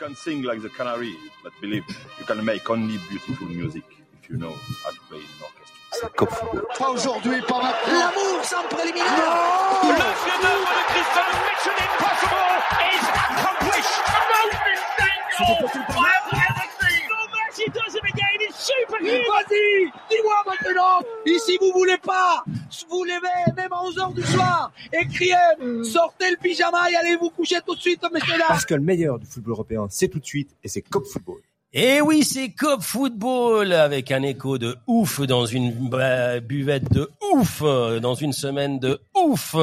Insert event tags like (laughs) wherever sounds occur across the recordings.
can sing like the canary, but believe me, you can make only beautiful music if you know how to play in orchestra. C'est Cop Football. Pas aujourd'hui, pas maintenant. L'amour sans préliminaire. Non Le chef-d'œuvre de Christophe Mission Impossible is accomplished. He does it again. It's superhuman. Vas-y, dis-moi maintenant. Ici, vous voulez pas vous levez même à 11h du soir et criez, sortez le pyjama et allez vous coucher tout de suite, messieurs là. Parce que le meilleur du football européen, c'est tout de suite et c'est Cop Football. Et oui, c'est Cop Football avec un écho de ouf dans une bah, buvette de ouf dans une semaine de ouf.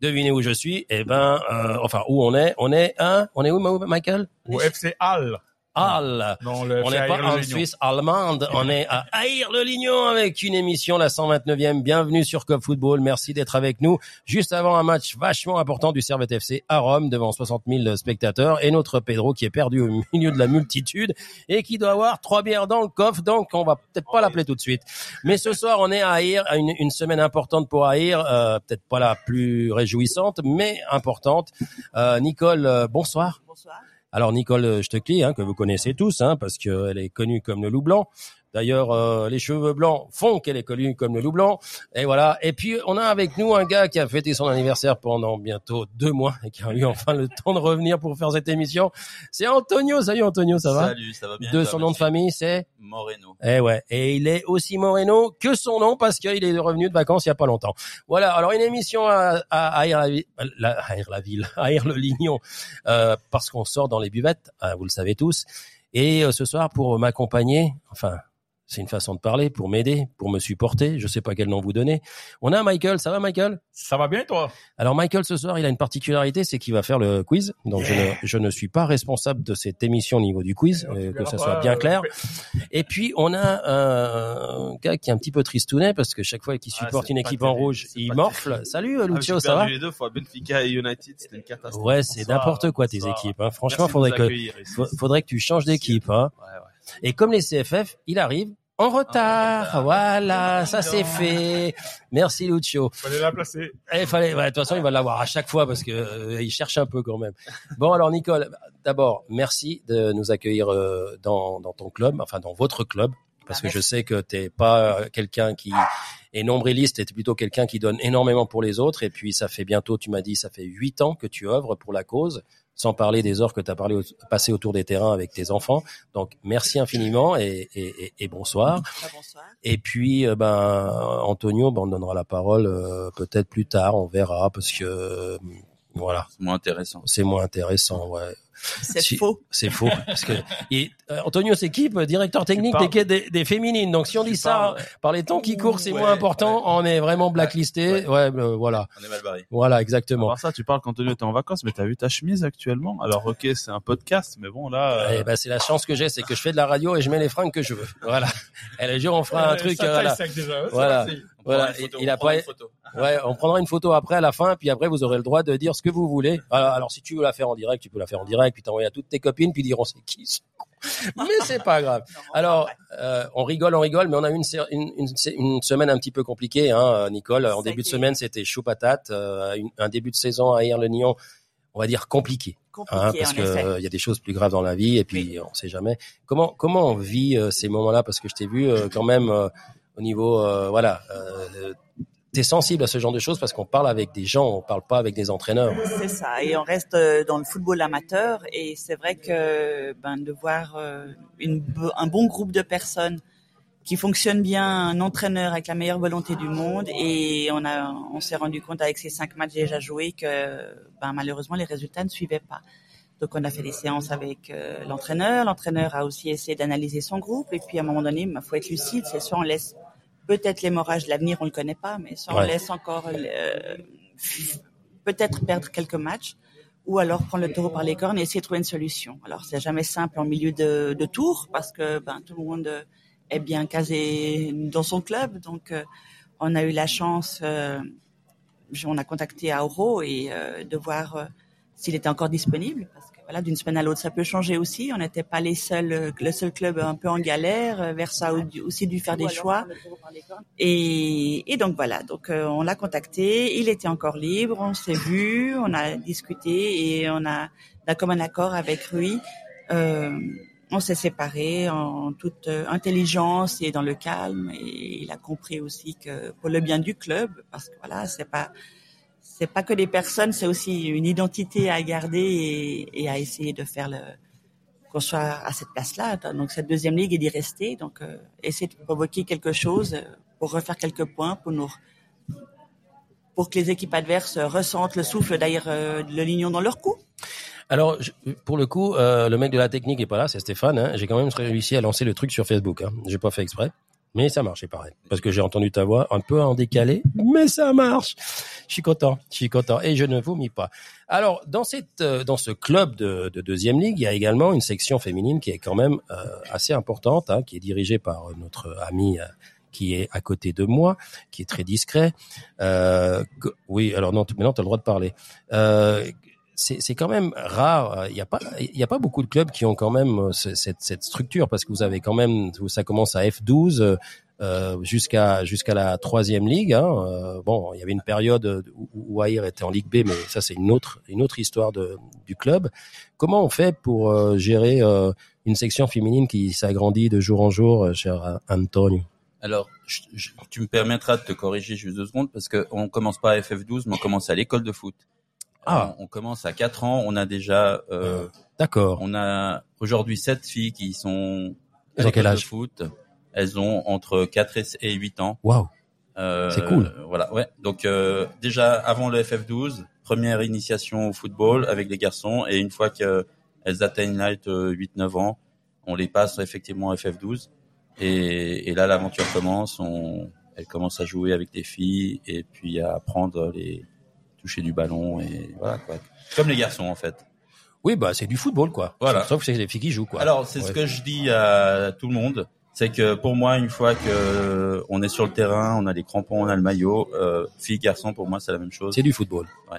Devinez où je suis Eh ben, euh, enfin où on est On est à, on est où, Michael? Au FC Hall. Non, le on n'est pas en. Suisse allemande, on est à Air le Lignon avec une émission la 129e. Bienvenue sur Cop Football. Merci d'être avec nous juste avant un match vachement important du Servette FC à Rome devant 60 000 spectateurs et notre Pedro qui est perdu au milieu de la multitude et qui doit avoir trois bières dans le coffre. Donc on va peut-être pas l'appeler tout de suite. Mais ce soir on est à Air, à une, une semaine importante pour Air, euh, peut-être pas la plus réjouissante, mais importante. Euh, Nicole, euh, bonsoir. Bonsoir. Alors Nicole Stöckli, hein, que vous connaissez tous, hein, parce qu'elle est connue comme le loup blanc. D'ailleurs, euh, les cheveux blancs font qu'elle est connue comme le loup blanc. Et voilà. Et puis, on a avec nous un gars qui a fêté son anniversaire pendant bientôt deux mois et qui a eu enfin le temps de revenir pour faire cette émission. C'est Antonio. Salut Antonio, ça va Salut, ça va bien. De son nom de famille, c'est Moreno. eh ouais, et il est aussi Moreno que son nom parce qu'il est revenu de vacances il y a pas longtemps. Voilà, alors une émission à, à, à Air la, à la ville, à Air le Lignon, euh, parce qu'on sort dans les buvettes, hein, vous le savez tous. Et euh, ce soir, pour m'accompagner, enfin, c'est une façon de parler, pour m'aider, pour me supporter, je sais pas quel nom vous donner. On a Michael, ça va Michael? Ça va bien, toi? Alors Michael ce soir, il a une particularité, c'est qu'il va faire le quiz. Donc je, ne, je ne suis pas responsable de cette émission au niveau du quiz, euh, que ça soit bien clair. Et puis on a un gars qui est un petit peu tristounet parce que chaque fois qu'il Ah, supporte une équipe en rouge, il morfle. terrible. Salut Ah, Lucio, ça va? les deux fois, Benfica et United, c'était une catastrophe. Ouais, c'est n'importe quoi tes équipes. Hein. Franchement, Merci faudrait que faudrait que tu changes d'équipe. Hein. Ouais, ouais. Et comme les CFF, il arrive en retard. retard. Voilà, ça c'est fait. Merci Lucio. Fallait la placer. Eh, il fallait, ouais, de toute façon, il va l'avoir à chaque fois parce que euh, il cherche un peu quand même. Bon, alors Nicole, d'abord, merci de nous accueillir euh, dans, dans ton club, enfin dans votre club, parce que je sais que t'es pas euh, quelqu'un qui est nombriliste, t'es plutôt quelqu'un qui donne énormément pour les autres. Et puis, ça fait bientôt, tu m'as dit, ça fait huit ans que tu œuvres pour la cause, sans parler des heures que tu as parlé, passé autour des terrains avec tes enfants. Donc, merci infiniment et, et, et- et bonsoir. Ah, bonsoir. Et puis, euh, ben, Antonio, ben, on donnera la parole euh, peut-être plus tard, on verra, parce que euh, voilà, C'est moins intéressant. c'est moins intéressant. Ouais, C'est Si- faux. c'est faux. parce que et, euh, Antonio s'équipe, directeur technique des, des, des féminines. Donc, si on dit ça par les temps qui courent, c'est Ouais, moins important. On est vraiment blacklisté. Ouais, euh, voilà, On est mal barré. voilà, exactement. Alors ça, tu parles qu'Antonio t'es en vacances, mais t'as vu ta chemise actuellement? Alors ok, c'est un podcast, mais bon là. euh, Eh ben, c'est la chance que j'ai, c'est que je fais de la radio et je mets les fringues que je veux. Voilà. Et le jour, on fera un Euh, truc. euh, voilà. sec déjà. Voilà. Voilà, photo, il a pas-. (laughs) Ouais, on prendra une photo après à la fin, puis après vous aurez le droit de dire ce que vous voulez. Alors, alors, si tu veux la faire en direct, tu peux la faire en direct, puis t'envoyer à toutes tes copines, puis diront c'est qui ce (laughs) Mais c'est pas grave. Alors, euh, on rigole, on rigole, mais on a eu une, une, une, une semaine un petit peu compliquée, hein, Nicole. En début de semaine, c'était chaud patate. euh, un début de saison à Air le Nyon, on va dire compliqué, compliqué, hein, parce en que effet. euh, y a des choses plus graves dans la vie, et puis on sait jamais. Comment comment on vit euh, ces moments-là? Parce que je t'ai vu quand même au niveau, voilà. T'es sensible à ce genre de choses parce qu'on parle avec des gens, on parle pas avec des entraîneurs. C'est ça. Et on reste euh, dans le football amateur. Et c'est vrai que ben, de voir euh, une, un bon groupe de personnes qui fonctionnent bien, un entraîneur avec la meilleure volonté du monde. Et on on s'est rendu compte avec ces cinq matchs déjà joués que ben, malheureusement les résultats ne suivaient pas. Donc on a fait des séances avec euh, l'entraîneur. L'entraîneur a aussi essayé d'analyser son groupe. Et puis à un moment donné, il faut être lucide. C'est soit on laisse peut-être l'hémorragie de l'avenir, on le connaît pas, mais Ouais. on laisse encore euh, peut-être perdre quelques matchs, ou alors prendre le taureau par les cornes et essayer de trouver une solution. Alors c'est jamais simple en milieu de, de tour parce que ben, tout le monde est bien casé dans son club, donc euh, on a eu la chance, euh, on a contacté Auro et euh, de voir euh, s'il était encore disponible parce voilà d'une semaine à l'autre ça peut changer aussi. On n'était pas les seuls, euh, le seul club un peu en galère. euh, Versa a aussi dû faire des choix. Et, et donc voilà, donc euh, on l'a contacté, il était encore libre, on s'est vu, on a discuté et on a d'un commun accord avec Rui Euh, on s'est séparés en toute intelligence et dans le calme. Et il a compris aussi que pour le bien du club, parce que voilà, c'est pas c'est pas que des personnes, c'est aussi une identité à garder et, à essayer de faire le qu'on soit à cette place-là. Donc cette deuxième ligue et d'y rester. Donc euh, essayer de provoquer quelque chose euh, pour refaire quelques points pour que les équipes adverses ressentent le souffle d'ailleurs euh, le lignon dans leur cou. Alors, pour le coup, euh, le mec de la technique est pas là, c'est Stéphane. Hein. J'ai quand même réussi à lancer le truc sur Facebook. Hein. J'ai pas fait exprès, mais ça marche, c'est pareil. Parce que j'ai entendu ta voix un peu en décalé, mais ça marche. Je suis content, je suis content, et je ne vomis pas. Alors, dans cette, euh, dans ce club de, de deuxième ligue, il y a également une section féminine qui est quand même euh, assez importante, hein, qui est dirigée par notre ami. euh, qui est à côté de moi, qui est très discret. Euh, oui, alors non, maintenant tu as le droit de parler. Euh, c'est quand même rare. Il n'y a pas y a pas beaucoup de clubs qui ont quand même euh, ce- cette, cette structure parce que vous avez quand même ça commence à F12 euh, jusqu'à jusqu'à la troisième ligue. Hein. Euh, bon, il y avait une période où, où était en Ligue B, mais ça c'est une autre une autre histoire de, du club. Comment on fait pour euh, gérer euh, une section féminine qui s'agrandit de jour en jour, euh, cher Antonio? Alors, je- je- tu me permettras de te corriger juste deux secondes parce que on commence pas à FF12, mais on commence à l'école de foot. Ah. On, on commence à 4 ans. On a déjà, euh, D'accord. on a aujourd'hui sept filles qui sont Elles ont quel de âge foot. Elles ont entre 4 et- et 8 ans. Waouh. Euh, C'est cool. Voilà, ouais. Donc euh, déjà avant le FF12, première initiation au football avec les garçons et une fois qu'elles atteignent l'âge de 8-9 ans, on les passe effectivement au FF12 et, et là l'aventure commence. On, elles commencent à jouer avec des filles et puis à apprendre les toucher du ballon et voilà quoi. Comme les garçons en fait. Oui, bah c'est du football quoi. Voilà. Sauf que c'est les filles qui jouent quoi. Alors c'est ce que je dis à tout le monde, c'est que pour moi une fois que on est sur le terrain, on a les crampons, on a le maillot, euh, filles garçons pour moi c'est la même chose. C'est du football. Ouais.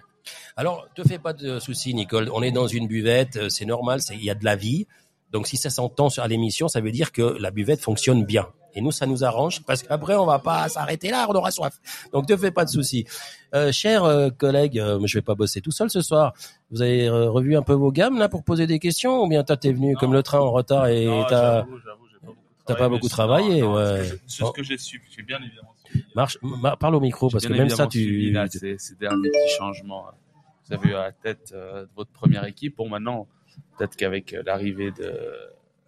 Alors, te fais pas de soucis, Nicole. On est dans une buvette, euh, c'est normal, il y a de la vie. Donc, si ça s'entend sur- l'émission, ça veut dire que la buvette fonctionne bien. Et nous, ça nous arrange parce qu'après, on va pas s'arrêter là, on aura soif. Donc, te fais pas de soucis. Euh, cher euh, collègue, euh, je vais pas bosser tout seul ce soir. Vous avez euh, revu un peu vos gammes là pour poser des questions ou bien toi t'es venu comme le train en retard et t'as t'as travaillé, pas beaucoup travaillé, non, non, ouais. C'est ce que j'ai-. J'ai bien évidemment suivi. marche, ma- parle au micro parce que même ça tu là, ces, ces derniers petits changements. Vous avez eu à la tête de votre première équipe. Bon, maintenant, peut-être qu'avec euh, l'arrivée de,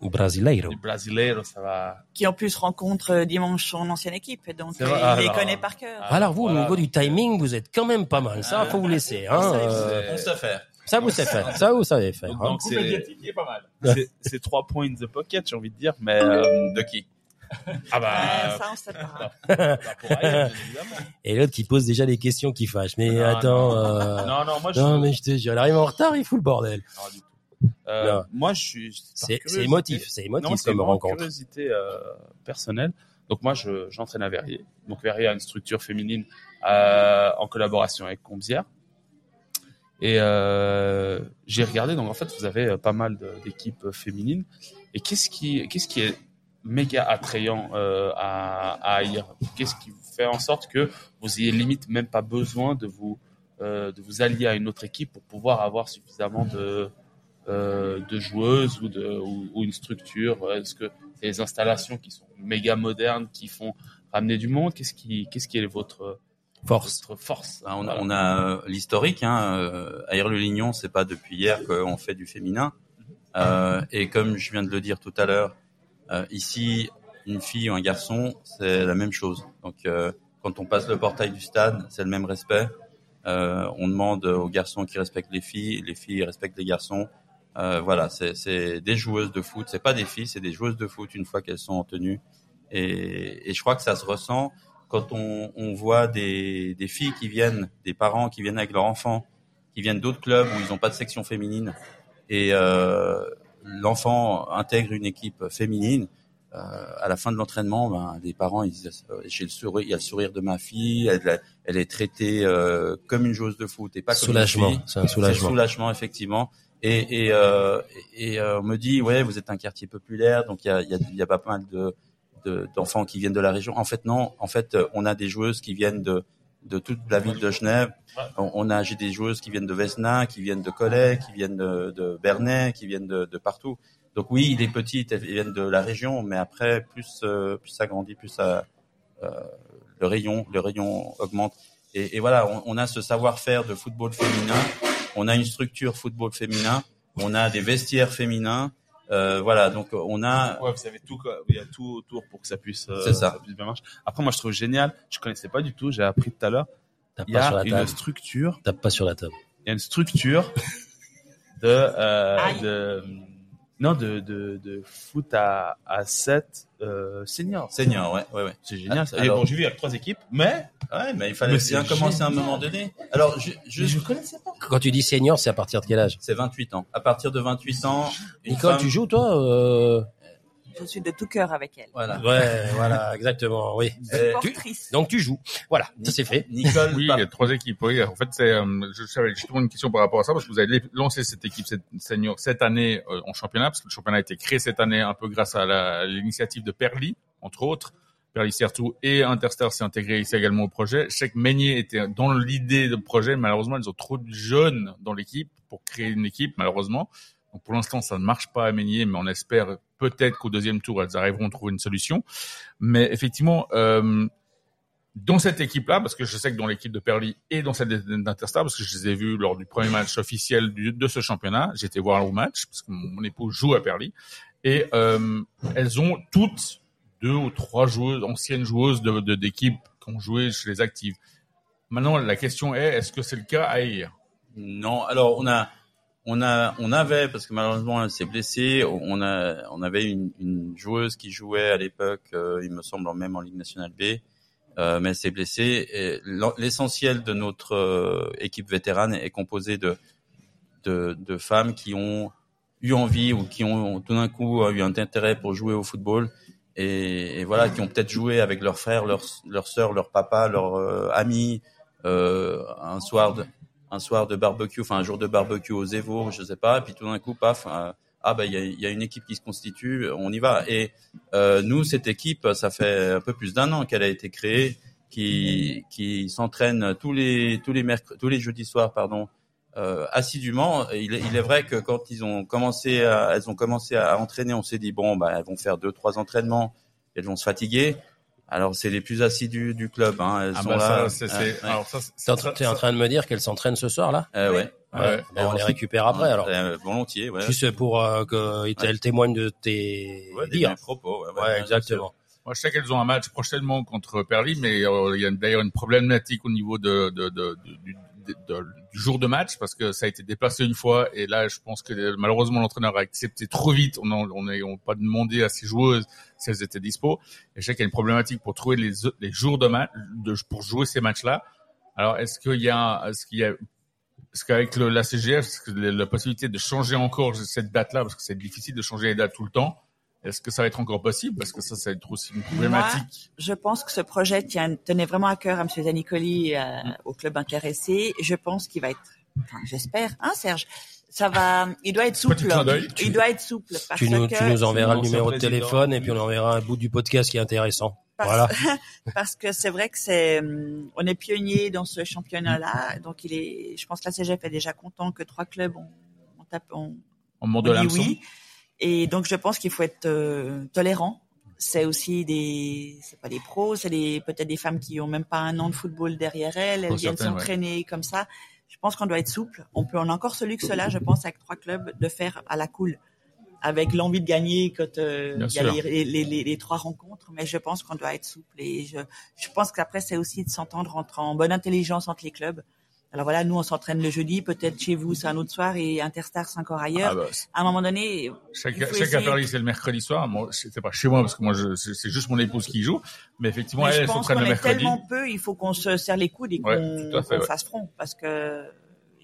brasileiro. du Brasileiro, ça va. Qui en plus rencontre euh, dimanche son ancienne équipe, donc euh, il les alors- connaît par cœur. Alors vous, au niveau du timing, vous êtes quand même pas mal. Ça, faut vous laisser. Hein, Ça, euh, On sait faire. ça vous savez faire. Ça vous savez faire. Donc, hein. donc, c'est pas mal. (laughs) c'est- trois points in the pocket, j'ai envie de dire. Mais euh, De qui? Ah bah, Euh, ça, on sait pas. bah. (laughs) Et l'autre qui pose déjà des questions qui fâchent. Mais Non, attends. non. euh, Non, non, moi je. Non, mais je te jure, elle arrive en retard, il fout le bordel. Non, du. Euh, moi, je suis. C'est émotif, c'est émotif Non, c'est comme rencontre. curiosité euh, personnelle. Donc moi, je- j'entraîne à Verrier. Donc Verrier a une structure féminine euh, en collaboration avec Combière. Et j'ai regardé. Donc en fait, vous avez pas mal d'équipes féminines. Et qu'est-ce qui, qu'est-ce qui est méga attrayant à, à haïr? Qu'est-ce qui fait en sorte que vous ayez limite même pas besoin de vous de vous allier à une autre équipe pour pouvoir avoir suffisamment de euh, de joueuses ou, de, ou, ou une structure Est-ce que les installations qui sont méga modernes, qui font ramener du monde, qu'est-ce qui, qu'est-ce qui est votre Force. votre force? Ah, On a, Voilà. on a euh, l'historique. Hein, euh, Air le Lignon, c'est pas depuis hier qu'on fait du féminin. Euh, et comme je viens de le dire tout à l'heure, euh, ici, une fille ou un garçon, c'est la même chose. Donc, euh, quand on passe le portail du stade, c'est le même respect. Euh, on demande aux garçons qui respectent les filles, les filles respectent les garçons. Euh, voilà, c'est des joueuses de foot. C'est pas des filles, c'est des joueuses de foot une fois qu'elles sont en tenue. Et, et je crois que ça se ressent quand on, on voit des, des filles qui viennent, des parents qui viennent avec leurs enfants, qui viennent d'autres clubs où ils n'ont pas de section féminine, et euh, l'enfant intègre une équipe féminine. Euh, à la fin de l'entraînement, ben, les parents ils disent euh, j'ai le sourire, il y a le sourire de ma fille, elle, elle est traitée euh, comme une joueuse de foot et pas comme Soulagement, une fille. c'est un soulagement. soulagement effectivement. Et, et, euh, et euh, on me dit ouais vous êtes un quartier populaire donc il y a, y, a, y a pas mal de de- d'enfants qui viennent de la région. En fait, non. En fait, on a des joueuses qui viennent de de toute la ville de Genève. On, a j'ai des joueuses qui viennent de Vesna, qui viennent de Collet, qui viennent de, de Bernay, qui viennent de, de partout. Donc oui, il est petit, elles viennent de la région, mais après plus euh, plus ça grandit, plus ça euh, le rayon le rayon augmente. Et, et voilà, on, on a ce savoir-faire de football féminin, on a une structure football féminin, on a des vestiaires féminins. Euh, voilà, donc on a Ouais, vous avez tout, quoi. il y a tout autour pour que ça puisse, euh, C'est ça. puisse bien marcher. Après, moi, je trouve génial. Je connaissais pas du tout. J'ai appris tout à l'heure. Tape Il y pas sur a la une table. structure. Tape pas sur la table. Il y a une structure de, euh, de, non, de, de, de foot à, à 7, euh, seniors. senior, ouais, ouais, ouais. C'est génial, ça. Et Alors- bon, j'ai vu, il y a trois équipes, mais, Ouais, mais il fallait bien commencer à un moment donné. Alors, mais juste, je connaissais pas. Quand tu dis senior, c'est à partir de quel âge? C'est 28 ans. À partir de 28 ans, une Nicole, femme- tu joues toi euh... Je suis de tout cœur avec elle. Voilà. Ouais, voilà, exactement, oui. Euh, Portrice. Donc tu joues. Voilà, ça c'est fait. Nicole, Oui, il y a trois équipes. Oui, en fait, c'est, euh, je savais justement une question par rapport à ça parce que vous avez lancé cette équipe cette, senior cette année euh, en championnat parce que le championnat a été créé cette année un peu grâce à la- à l'initiative de Perly, entre autres. Perly Certou et Interstar s'est intégré ici également au projet. Chaque Meignier était dans l'idée de projet. Malheureusement, ils ont trop de jeunes dans l'équipe pour créer une équipe, malheureusement. Pour l'instant, ça ne marche pas à Meignier, mais on espère peut-être qu'au deuxième tour, elles arriveront à trouver une solution. Mais effectivement, euh, dans cette équipe-là, parce que je sais que dans l'équipe de Perly et dans celle d'Interstar, parce que je les ai vus lors du premier match officiel de ce championnat, j'étais voir le match, parce que mon, mon épouse joue à Perly, et euh, elles ont toutes deux ou trois joueuses, anciennes joueuses de de- d'équipes qui ont joué chez les actives. Maintenant, la question est, est-ce que c'est le cas à Air? Non, alors on a, on a, on avait parce que malheureusement elle s'est blessée. On a, on avait une, une joueuse qui jouait à l'époque, euh, il me semble même en Ligue nationale B, euh, mais elle s'est blessée. Et L'essentiel de notre euh, équipe vétérane est composé de, de, de femmes qui ont eu envie ou qui ont tout d'un coup eu un intérêt pour jouer au football et, voilà, qui ont peut-être joué avec leurs frères, leurs leurs sœurs, leurs papas, leurs euh, amis euh, un soir de un soir de barbecue, enfin un jour de barbecue au Zévo, je sais pas, et puis tout d'un coup, paf, euh, ah ben il y a, y a une équipe qui se constitue, on y va. Et euh, nous, cette équipe, ça fait un peu plus d'un an qu'elle a été créée, qui qui s'entraîne tous les tous les mercredis, tous les jeudis soirs, pardon, euh, assidûment. Il, est- il est vrai que quand ils ont commencé, à, elles ont commencé à entraîner, on s'est dit bon, bah elles vont faire deux trois entraînements, elles vont se fatiguer. Alors c'est les plus assidus du club, hein. Elles Ah sont bah là. ça, c'est, Ouais, c'est- alors ça, c'est- T'es en, ça- t'es en train de me dire qu'elle s'entraîne ce soir là Euh, ouais. Ouais. Ben, On les récupère après alors. Euh, volontiers, ouais. Juste pour euh, qu'elle témoigne de tes Ouais, dires. propos. Ouais, ouais, Ouais, bien exactement. Moi, je sais qu'elles ont un match prochainement contre Perly, mais euh, il y a d'ailleurs une problématique au niveau de, de, de, de- du, du jour de match parce que ça a été déplacé une fois et là, je pense que malheureusement l'entraîneur a accepté trop vite. On n'a pas demandé à ses joueuses si elles étaient dispo. Et je sais qu'il y a une problématique pour trouver les, les jours de match de, pour jouer ces matchs-là. Alors, est-ce qu'il y a, est-ce qu'il y a est-ce qu'avec la CGF, la possibilité de changer encore cette date-là, parce que c'est difficile de changer les dates tout le temps, est-ce que ça va être encore possible? Parce que ça, ça va être aussi une problématique. Je pense que ce projet tient, tenait vraiment à cœur à M. Zanicoli, euh, au club intéressé. Je pense qu'il va être, enfin, j'espère, hein, Serge, ça va, il doit être souple. Il doit être souple parce Tu nous, que tu nous enverras le numéro de téléphone et puis on enverra un bout du podcast qui est intéressant. parce, Voilà. (laughs) parce que c'est vrai que c'est, hum, on est pionnier dans ce championnat-là, donc il est, je pense que la CGF est déjà content que trois clubs ont, ont, tapé- ont On on de dit oui. Et donc je pense qu'il faut être euh, tolérant. C'est aussi des, c'est pas des pros, c'est des peut-être des femmes qui ont même pas un an de football derrière elles, elles Pour viennent ouais. s'entraîner comme ça. Je pense qu'on doit être souple. On peut, on a encore ce luxe-là, je pense, avec trois clubs, de faire à la cool, avec l'envie de gagner quand euh, il y a sûr. les, les, les, les trois rencontres. Mais je pense qu'on doit être souple et je, je pense qu'après c'est aussi de s'entendre entre en bonne intelligence entre les clubs. Alors voilà, nous on s'entraîne le jeudi, peut-être chez vous c'est un autre soir et Interstar c'est encore ailleurs. Ah bah, À un moment donné, chaque, chaque essayer- c'est le mercredi soir. Moi, c'est pas chez moi parce que moi, je, c'est, juste mon épouse qui joue. Mais effectivement, Mais elle, je elle pense s'entraîne qu'on le est mercredi. tellement peu, il faut qu'on se serre les coudes et Ouais, qu'on fait, qu'on ouais. fasse front, parce que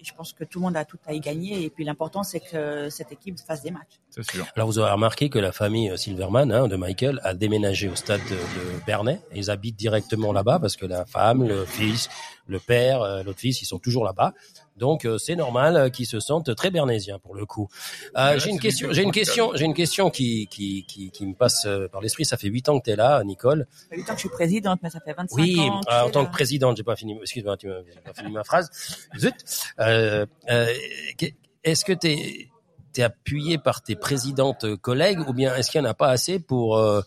je pense que tout le monde a tout à y gagner. Et puis l'important, c'est que cette équipe fasse des matchs. C'est sûr. Alors vous aurez remarqué que la famille euh, Silverman hein, de Michael a déménagé au stade de, de Bernay et ils habitent directement là-bas parce que la femme, le fils, le père, euh, l'autre fils, ils sont toujours là-bas. Donc euh, c'est normal euh, qu'ils se sentent très bernésiens pour le coup. Euh, j'ai une question, j'ai qui une question, j'ai une question qui qui qui, qui me passe euh, par l'esprit. Ça fait huit ans que tu es là, Nicole. Ça fait huit ans que je suis présidente, mais ça fait 25 Oui, ans. euh, en je tant suis que présidente, j'ai pas fini. Excuse-moi, tu pas fini ma phrase. Zut. Euh, euh, que- est-ce que t'es appuyé par tes présidentes collègues ou bien est-ce qu'il y en a pas assez pour euh,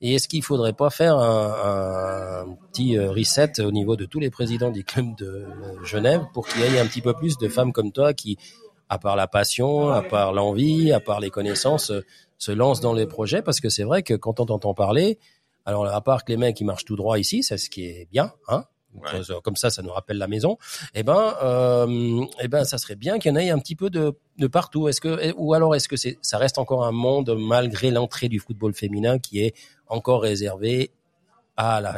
et est-ce qu'il faudrait pas faire un, petit euh, reset au niveau de tous les présidents du club de euh, Genève pour qu'il y ait un petit peu plus de femmes comme toi qui, à part la passion, à part l'envie, à part les connaissances, euh, se lancent dans les projets? Parce que c'est vrai que quand on t'entend parler, alors à part que les mecs qui marchent tout droit ici, c'est ce qui est bien, hein. Ouais. Comme ça, ça nous rappelle la maison. Eh ben, euh, eh ben, ça serait bien qu'il y en ait un petit peu de, de partout. Est-ce que, ou alors est-ce que c'est, ça reste encore un monde malgré l'entrée du football féminin qui est encore réservé à la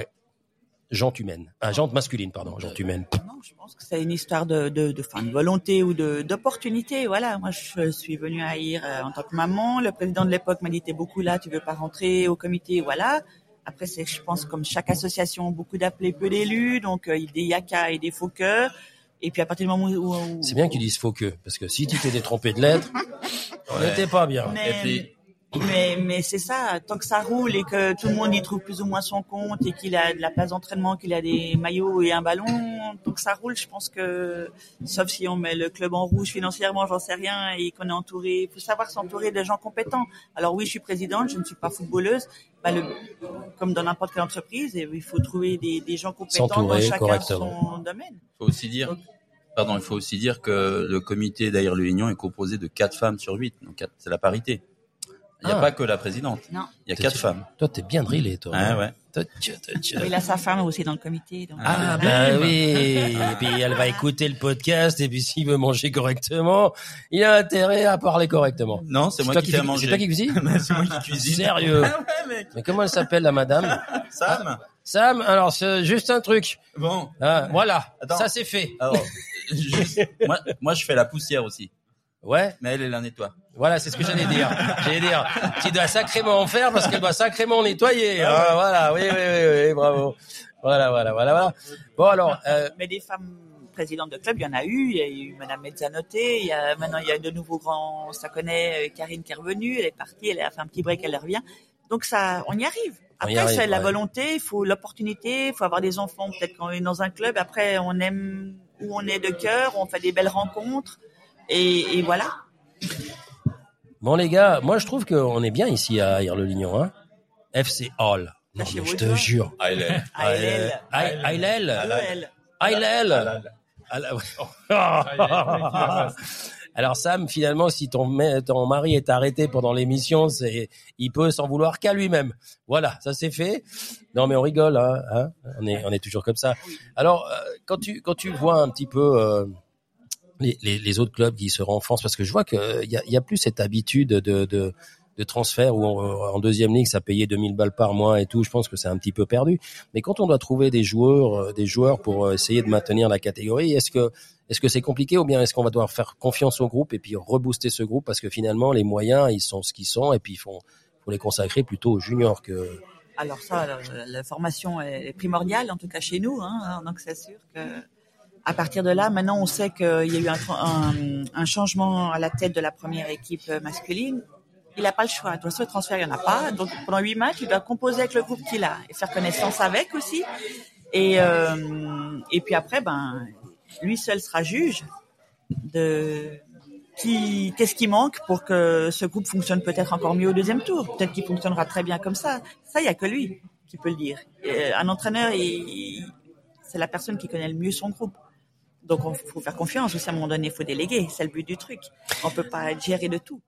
jante humaine, à jante masculine, pardon, jante humaine. Non, je pense que c'est une histoire de, de, de, enfin, de volonté ou de d'opportunité. Voilà, moi je suis venue à Aïr euh, en tant que maman. Le président de l'époque m'a dit t'es beaucoup là, tu veux pas rentrer au comité, voilà. Après c'est, je pense, comme chaque association, beaucoup d'appelés, peu d'élus, donc euh, il y a des yaka et des faux cœurs. Et puis à partir du moment où, où- C'est bien que tu dises faux que, parce que si tu t'étais trompé de lettre, (laughs) on n'était pas bien. Mais, Et puis- mais, mais c'est ça, tant que ça roule et que tout le monde y trouve plus ou moins son compte et qu'il a de la place d'entraînement, qu'il a des maillots et un ballon, tant que ça roule, je pense que, sauf si on met le club en rouge financièrement, j'en sais rien, et qu'on est entouré, il faut savoir s'entourer de gens compétents. Alors oui, je suis présidente, je ne suis pas footballeuse, bah, le, comme dans n'importe quelle entreprise, il faut trouver des, des gens compétents dans S'entourer chacun correctement. son domaine. Il faut aussi dire, pardon, il faut aussi dire que le comité d'Air l'Union est composé de quatre femmes sur huit. Donc quatre- c'est la parité. Il n'y a Ah. pas que la présidente. Non. Il y a quatre femmes. Toi, t'es bien drillé, toi. Ouais, ouais. Il a sa femme aussi dans le comité. Donc Ah ben (laughs) oui, et puis elle va écouter le podcast et puis s'il veut manger correctement, il a intérêt à parler correctement. Non, c'est moi qui fais à manger. C'est toi qui cuisine (laughs) c'est moi qui cuisine. Sérieux Ouais, mec. Mais comment elle s'appelle la madame (laughs) Sam. Sam, alors c'est juste un truc. Bon. Ah, voilà, Attends. ça c'est fait. Alors, juste- moi, moi, je fais la poussière aussi. Ouais, Mais elle, elle la nettoie. voilà, c'est ce que j'allais dire. J'allais dire, tu dois sacrément en faire parce qu'elle doit sacrément nettoyer. hein, voilà, oui, oui, oui, oui, bravo. Voilà, voilà, voilà, voilà. Bon alors, euh, Mais des femmes présidentes de club, il y en a eu. Il y a eu Madame Mezzanotte. Il y a, maintenant, il y a de nouveaux grands, ça connaît, euh, Karine qui est revenue. Elle est partie, elle a fait un petit break, elle revient. Donc ça, on y arrive. Après, c'est la ouais. volonté, il faut l'opportunité, il faut avoir des enfants. Peut-être quand on est dans un club, après, on aime où on est de cœur, on fait des belles rencontres. Et, et voilà. bon les gars, moi je trouve qu'on est bien ici à Air-le-Lignon, hein. FC Hall. Non, Lâchez mais je te jure. Aïlel. Elle. Aïlel. Alors, Alors Sam, finalement, si ton, ma- ton mari est arrêté pendant l'émission, c'est, il peut s'en vouloir qu'à lui-même. Voilà, ça c'est fait. Non, mais on rigole, hein, hein. on est, on est toujours comme ça. Alors, euh, quand tu, quand tu vois un petit peu euh, les, autres clubs qui se renforcent, parce que je vois qu'il y a, il y a plus cette habitude de, transfert où en deuxième ligue ça payait 2000 balles par mois et tout. Je pense que c'est un petit peu perdu. Mais quand on doit trouver des joueurs, euh, des joueurs pour euh, essayer de maintenir la catégorie, est-ce que est-ce c'est compliqué ou bien est-ce qu'on va devoir faire confiance au groupe et puis rebooster ce groupe parce que finalement les moyens ils sont ce qu'ils sont et puis il faut, les consacrer plutôt aux juniors que Alors ça, la, formation est primordiale, en tout cas chez nous. Hein, donc c'est sûr que à partir de là, maintenant on sait qu'il y a eu un, un, un changement à la tête de la première équipe masculine. Il n'a pas le choix. De toute façon, le transfert, il n'y en a pas. Donc pendant huit matchs, il doit composer avec le groupe qu'il a et faire connaissance avec aussi. Et, euh, et puis après, ben, lui seul sera juge de qui qu'est-ce qui manque pour que ce groupe fonctionne peut-être encore mieux au deuxième tour. Peut-être qu'il fonctionnera très bien comme ça. Ça, il y a que lui qui peut le dire. Et un entraîneur, il- c'est la personne qui connaît le mieux son groupe. Donc, il faut faire confiance. Aussi, à un moment donné, il faut déléguer. C'est le but du truc. On peut pas être géré de tout.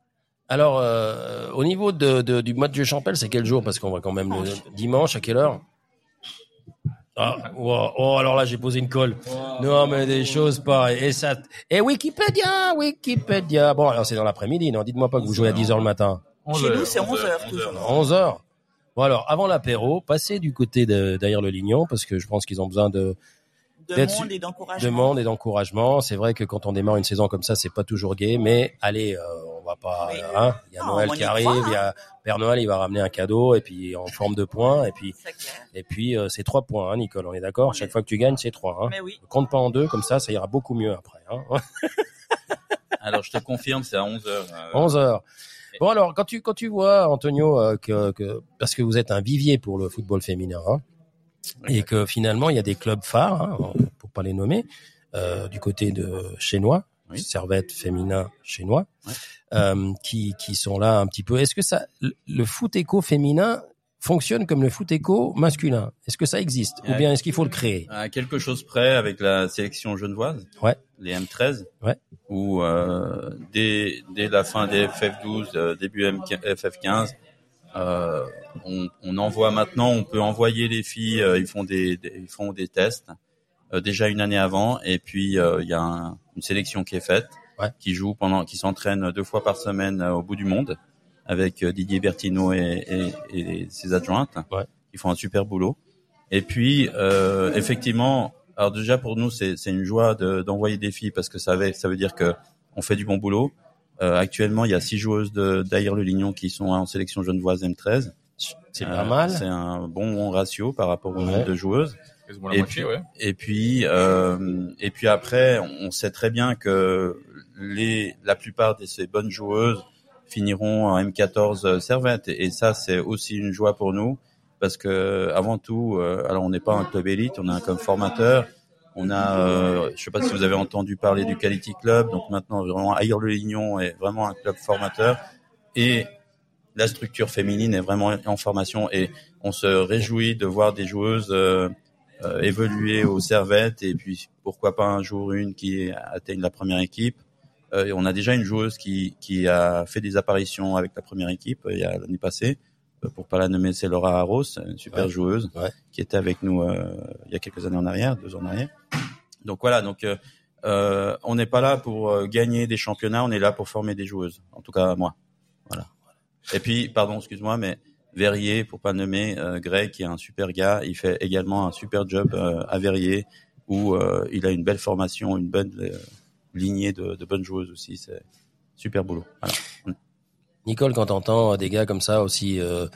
Alors, euh, au niveau de, de- du match de Champel, c'est quel jour? Parce qu'on va quand même le dimanche, à quelle heure? Ah, wow. oh, alors là, j'ai posé une colle. Non, mais des choses pareilles. Et ça, et Wikipédia, Wikipédia. Bon, alors c'est dans l'après-midi, non? Dites-moi pas que vous jouez à 10 heures le matin. Chez nous, c'est 11 heures toujours. 11 heures. Bon, alors, avant l'apéro, passez du côté de, derrière le Lignon, parce que je pense qu'ils ont besoin de, De D'être monde su- et de d'encouragement. monde et d'encouragement. C'est vrai que quand on démarre une saison comme ça, c'est pas toujours gai, mais allez, euh, on va pas, Oui. hein, il y a Non, Noël qui arrive, il y a Père Noël, il va ramener un cadeau et puis en forme de points et puis et puis euh, c'est trois points, hein, Nicole, on est d'accord? On Chaque est- fois que tu gagnes, c'est trois. Hein. Mais oui. Compte pas en deux, comme ça, ça ira beaucoup mieux après. Hein. (laughs) (laughs) Alors je te confirme, c'est à 11 heures. euh, 11 heures. Bon alors, quand tu quand tu vois Antonio euh, que, que parce que vous êtes un vivier pour le football féminin hein, et que finalement il y a des clubs phares, hein, pour pas les nommer, euh, du côté de chinois, Oui. Servette féminin chinois, euh, qui qui sont là un petit peu. Est-ce que ça le, foot éco féminin fonctionne comme le foot éco masculin? Est-ce que ça existe? Ou bien est-ce qu'il faut le créer? à quelque chose près avec la sélection genevoise, Ouais. les M13, Ouais. où euh, dès, dès la fin des FF12, euh, début M- FF15, euh, on, on envoie maintenant, on peut envoyer les filles, euh, ils font des, des- ils font des tests euh, déjà une année avant, et puis euh, il y a un- une sélection qui est faite, Ouais. qui joue pendant, qui s'entraîne deux fois par semaine euh, au bout du monde avec euh, Didier Bertino et, et, et ses adjointes, Ouais. qui font un super boulot. Et puis, euh, effectivement, alors déjà pour nous, c'est c'est une joie de- d'envoyer des filles parce que ça veut, ça veut dire que on fait du bon boulot. Euh, actuellement, il y a six joueuses de d'Aïr le Lignon qui sont en sélection genevoise M13. C'est Euh, pas mal. C'est un bon ratio par rapport au Ouais. nombre de joueuses. Et moitié, puis- ouais. Et puis, euh, et puis après, on sait très bien que les, la plupart de ces bonnes joueuses finiront en M14 Servette. Et, et ça, c'est aussi une joie pour nous parce que avant tout, euh, alors on n'est pas un club élite, on est un club formateur. On a, euh, je sais pas si vous avez entendu parler du Quality Club, donc maintenant vraiment Aïr le Lignon est vraiment un club formateur et la structure féminine est vraiment en formation et on se réjouit de voir des joueuses euh, euh, évoluer au Servette et puis pourquoi pas un jour une qui atteigne la première équipe. Euh, on a déjà une joueuse qui, qui a fait des apparitions avec la première équipe euh, il l'année passée. Euh, pour pas la nommer, c'est Laura Arros, une super Ouais. joueuse Ouais. qui était avec nous euh, il y a quelques années en arrière, deux ans en arrière. Donc voilà, donc euh, on n'est pas là pour gagner des championnats, on est là pour former des joueuses. En tout cas moi. Voilà. Et puis pardon, excuse-moi, mais Verrier, pour pas nommer, euh, Greg, qui est un super gars, il fait également un super job euh, à Verrier, où euh, il a une belle formation, une bonne lignée de, de bonnes joueuses aussi. C'est super boulot. Voilà. Nicole, quand t'entends des gars comme ça aussi, euh,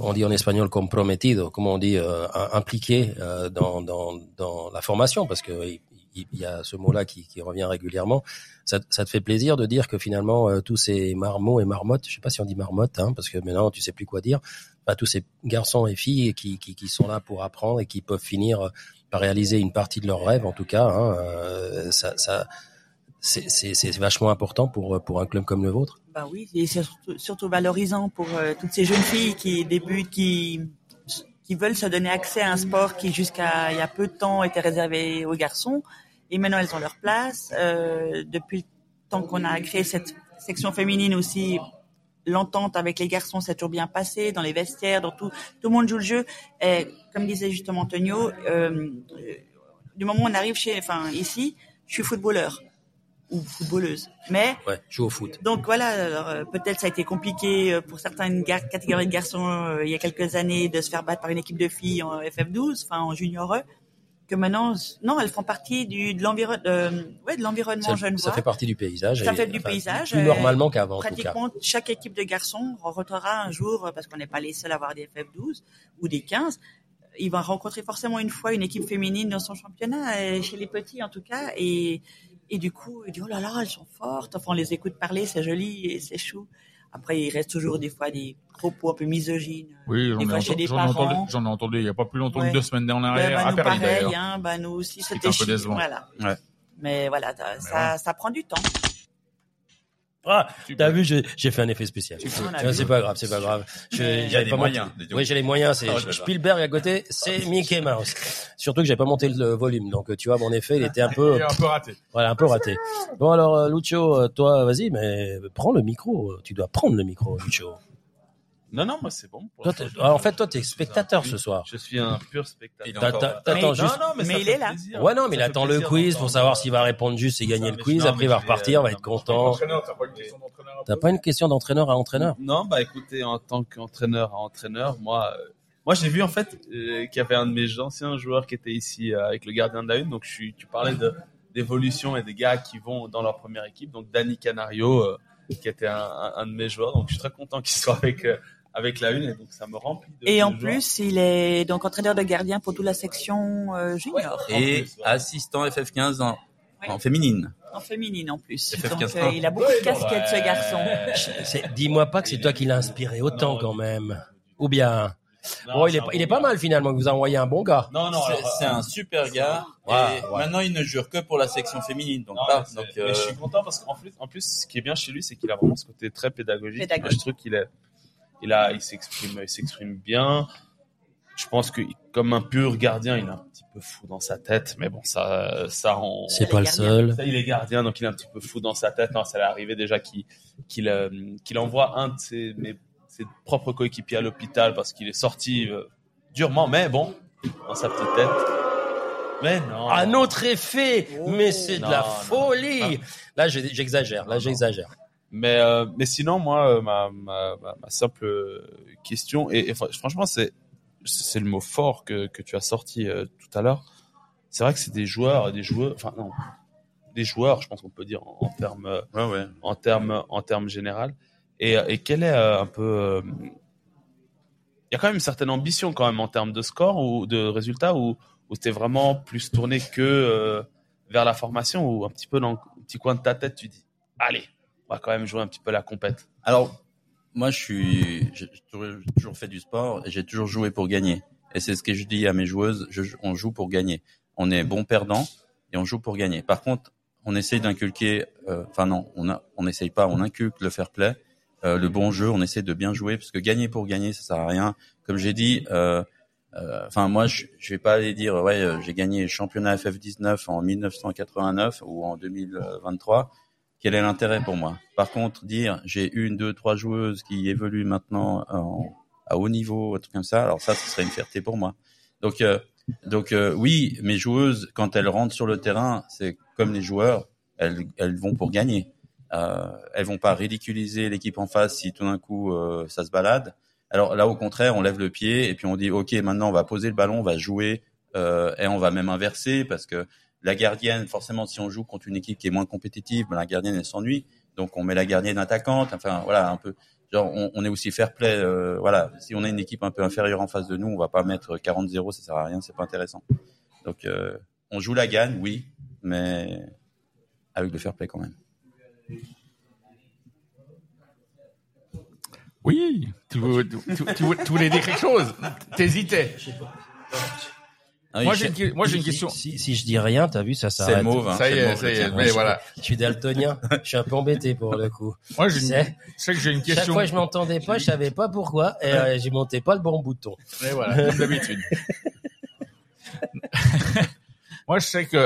on dit en espagnol comprometido, comment on dit, euh, impliqués euh, dans, dans, dans la formation, parce que il, y a ce mot-là qui, qui revient régulièrement. Ça, ça te fait plaisir de dire que finalement euh, tous ces marmots et marmottes, je sais pas si on dit marmotte, hein, parce que maintenant tu sais plus quoi dire, enfin, tous ces garçons et filles qui, qui, qui sont là pour apprendre et qui peuvent finir euh, par réaliser une partie de leurs rêves, en tout cas, hein, euh, ça, ça c'est vachement important pour pour un club comme le vôtre. Bah oui, c'est surtout, surtout valorisant pour euh, toutes ces jeunes filles qui débutent, qui qui veulent se donner accès à un sport qui jusqu'à il y a peu de temps était réservé aux garçons et maintenant elles ont leur place. Euh, depuis le temps qu'on a créé cette section féminine aussi, l'entente avec les garçons s'est toujours bien passée dans les vestiaires, dans tout tout le monde joue le jeu. Et comme disait justement Antonio, euh, euh, du moment où on arrive chez, enfin ici, je suis footballeur ou footballeuse, mais Ouais, joue au foot. donc voilà, euh, peut-être ça a été compliqué euh, pour certaines catégories de garçons euh, il y a quelques années de se faire battre par une équipe de filles en FF12, enfin en junior E, que maintenant, non, elles font partie du, de l'environnement, ouais, de jeune ça fait partie du paysage. Ça et- fait du enfin, paysage, Plus euh, normalement qu'avant, en tout cas. Pratiquement chaque équipe de garçons rencontrera un jour, euh, parce qu'on n'est pas les seuls à avoir des FF12 ou des 15, il va rencontrer forcément une fois une équipe féminine dans son championnat, euh, chez les petits en tout cas, et, et du coup, il dit, oh là là, elles sont fortes, enfin on les écoute parler, c'est joli et c'est chou. Après, il reste toujours des fois des propos un peu misogynes. Oui, j'en Des ai, j'en ai entendu, parents. j'en ai entendu il y a pas plus longtemps Ouais. que deux semaines en arrière, bah, à nous Paris pareil, hein, bah, nous aussi, C'était. Voilà. Ouais. Mais voilà, ça, ça, ça prend du temps. Ah, t'as vu, j'ai fait un effet spécial. On a Ouais, vu. c'est pas grave, c'est pas grave. J'avais pas moyens. Oui, j'ai les moyens. C'est Oh. Spielberg à côté, c'est Mickey Mouse. Surtout que j'ai pas monté le volume, donc tu vois, mon effet, il était un peu, un peu raté. voilà, un peu raté. Bon alors, euh, Lucio, euh, toi, vas-y, mais prends le micro. Tu dois prendre le micro, Lucio. Non, non, moi c'est bon. Pour Toi, en fait, toi, t'es spectateur ce soir. Je suis un pur spectateur. Mais- juste. Non, non, mais, il est là. plaisir. Ouais, non, mais il Ça attend le quiz pour savoir s'il va répondre juste et gagner Ça, le quiz. non, Après, il va repartir, va être content. T'as pas une question d'entraîneur à entraîneur? Non, bah écoutez, en tant qu'entraîneur à entraîneur, moi, euh, moi j'ai vu en fait euh, qu'il y avait un de mes anciens joueurs qui était ici euh, avec le gardien de la une. Donc je suis, tu parlais de d'évolution et des gars qui vont dans leur première équipe. Donc Danny Canario, euh, qui était un, de mes joueurs. Donc je suis très content qu'il soit avec avec la une et donc ça me remplit. De, Et en joie. plus, il est donc entraîneur de gardien pour toute la section euh, junior. Et assistant FF15 en, en féminine. En féminine en plus. FF15. Donc euh, il a beaucoup de casquettes ce garçon. Dis-moi pas que c'est toi qui l'as inspiré autant quand même. Ou bien. Bon, il est, il est pas mal finalement. Il vous a envoyé un bon gars. Non, non, C'est- C'est un super gars. Ouais, et ouais. maintenant, il ne jure que pour la section féminine. Donc, Non, pas. mais c'est- donc, mais euh, je suis content parce qu'en plus, en plus, ce qui est bien chez lui, c'est qu'il a vraiment ce côté très pédagogique. Pédagogue. Moi, Je trouve qu'il est, il a, il s'exprime, il s'exprime bien. Je pense que comme un pur gardien, il est un petit peu fou dans sa tête, mais bon, ça, ça rend. C'est pas le seul. Ça, il est gardien, donc il est un petit peu fou dans sa tête. Non, ça l'est arrivé déjà qu'il qu'il euh, qu'il envoie un de ses, mes- ses propres coéquipiers à l'hôpital parce qu'il est sorti euh, durement, mais bon, dans sa petite tête. Mais non. Un autre effet, mais c'est de la Non, non. folie. Là, j'ai- j'exagère. Là, Non, non. j'exagère. Mais, euh, mais sinon, moi, euh, ma, ma, ma, simple euh, question, et, et fr- franchement, c'est c'est le mot fort que, que tu as sorti euh, tout à l'heure. C'est vrai que c'est des joueurs, des joueurs, enfin non, des joueurs, je pense qu'on peut dire en, en termes euh, ouais, ouais. en termes en termes général. Et, et quelle est euh, un peu, euh, il y a quand même une certaine ambition quand même en termes de score ou de résultats ou ou t'es vraiment plus tourné que euh, vers la formation ou un petit peu dans le petit coin de ta tête tu dis allez va quand même jouer un petit peu la compète. Alors, moi, je suis, j'ai toujours fait du sport et j'ai toujours joué pour gagner. Et c'est ce que je dis à mes joueuses, je- on joue pour gagner. On est bon perdant et on joue pour gagner. Par contre, on essaye d'inculquer, euh, enfin non, on a, on essaye pas, on inculque le fair play, euh, le bon jeu, on essaie de bien jouer parce que gagner pour gagner, ça sert à rien. Comme j'ai dit, euh, euh, enfin moi, je, je vais pas aller dire ouais, euh, j'ai gagné le championnat FF19 en 1989 ou en 2023 quel est l'intérêt pour moi? Par contre, dire j'ai une, deux, trois joueuses qui évoluent maintenant en, à haut niveau, un truc comme ça, alors ça, ce serait une fierté pour moi. Donc, euh, donc euh, oui, mes joueuses, quand elles rentrent sur le terrain, c'est comme les joueurs, elles, elles vont pour gagner. Euh, elles vont pas ridiculiser l'équipe en face si tout d'un coup euh, ça se balade. Alors là, au contraire, on lève le pied et puis on dit ok, maintenant on va poser le ballon, on va jouer euh, et on va même inverser parce que la gardienne, forcément, si on joue contre une équipe qui est moins compétitive, ben, la gardienne elle s'ennuie, donc on met la gardienne attaquante. Enfin voilà, un peu. Genre on, on est aussi fair play. euh, voilà, si on a une équipe un peu inférieure en face de nous, on va pas mettre 40-0, ça sert à rien, c'est pas intéressant. Donc euh, on joue la gagne, oui, mais avec le fair play quand même. Oui, tu, tu, tu, tu, tu voulais dire quelque chose? T'hésitais. Ah, Moi j'ai une, moi j'ai une question. Si, si je dis rien, t'as vu, ça C'est s'arrête. le mauve. Hein, Ça y c'est est, ça y est, mais voilà. Je suis daltonien. (laughs) Je suis un peu embêté pour le coup. Moi j'ai une, C'est- je sais que j'ai une Chaque question. fois, je m'entendais pas, je savais pas pourquoi, et euh, j'ai monté pas le bon bouton. Et voilà, comme d'habitude. (laughs) Moi, je sais que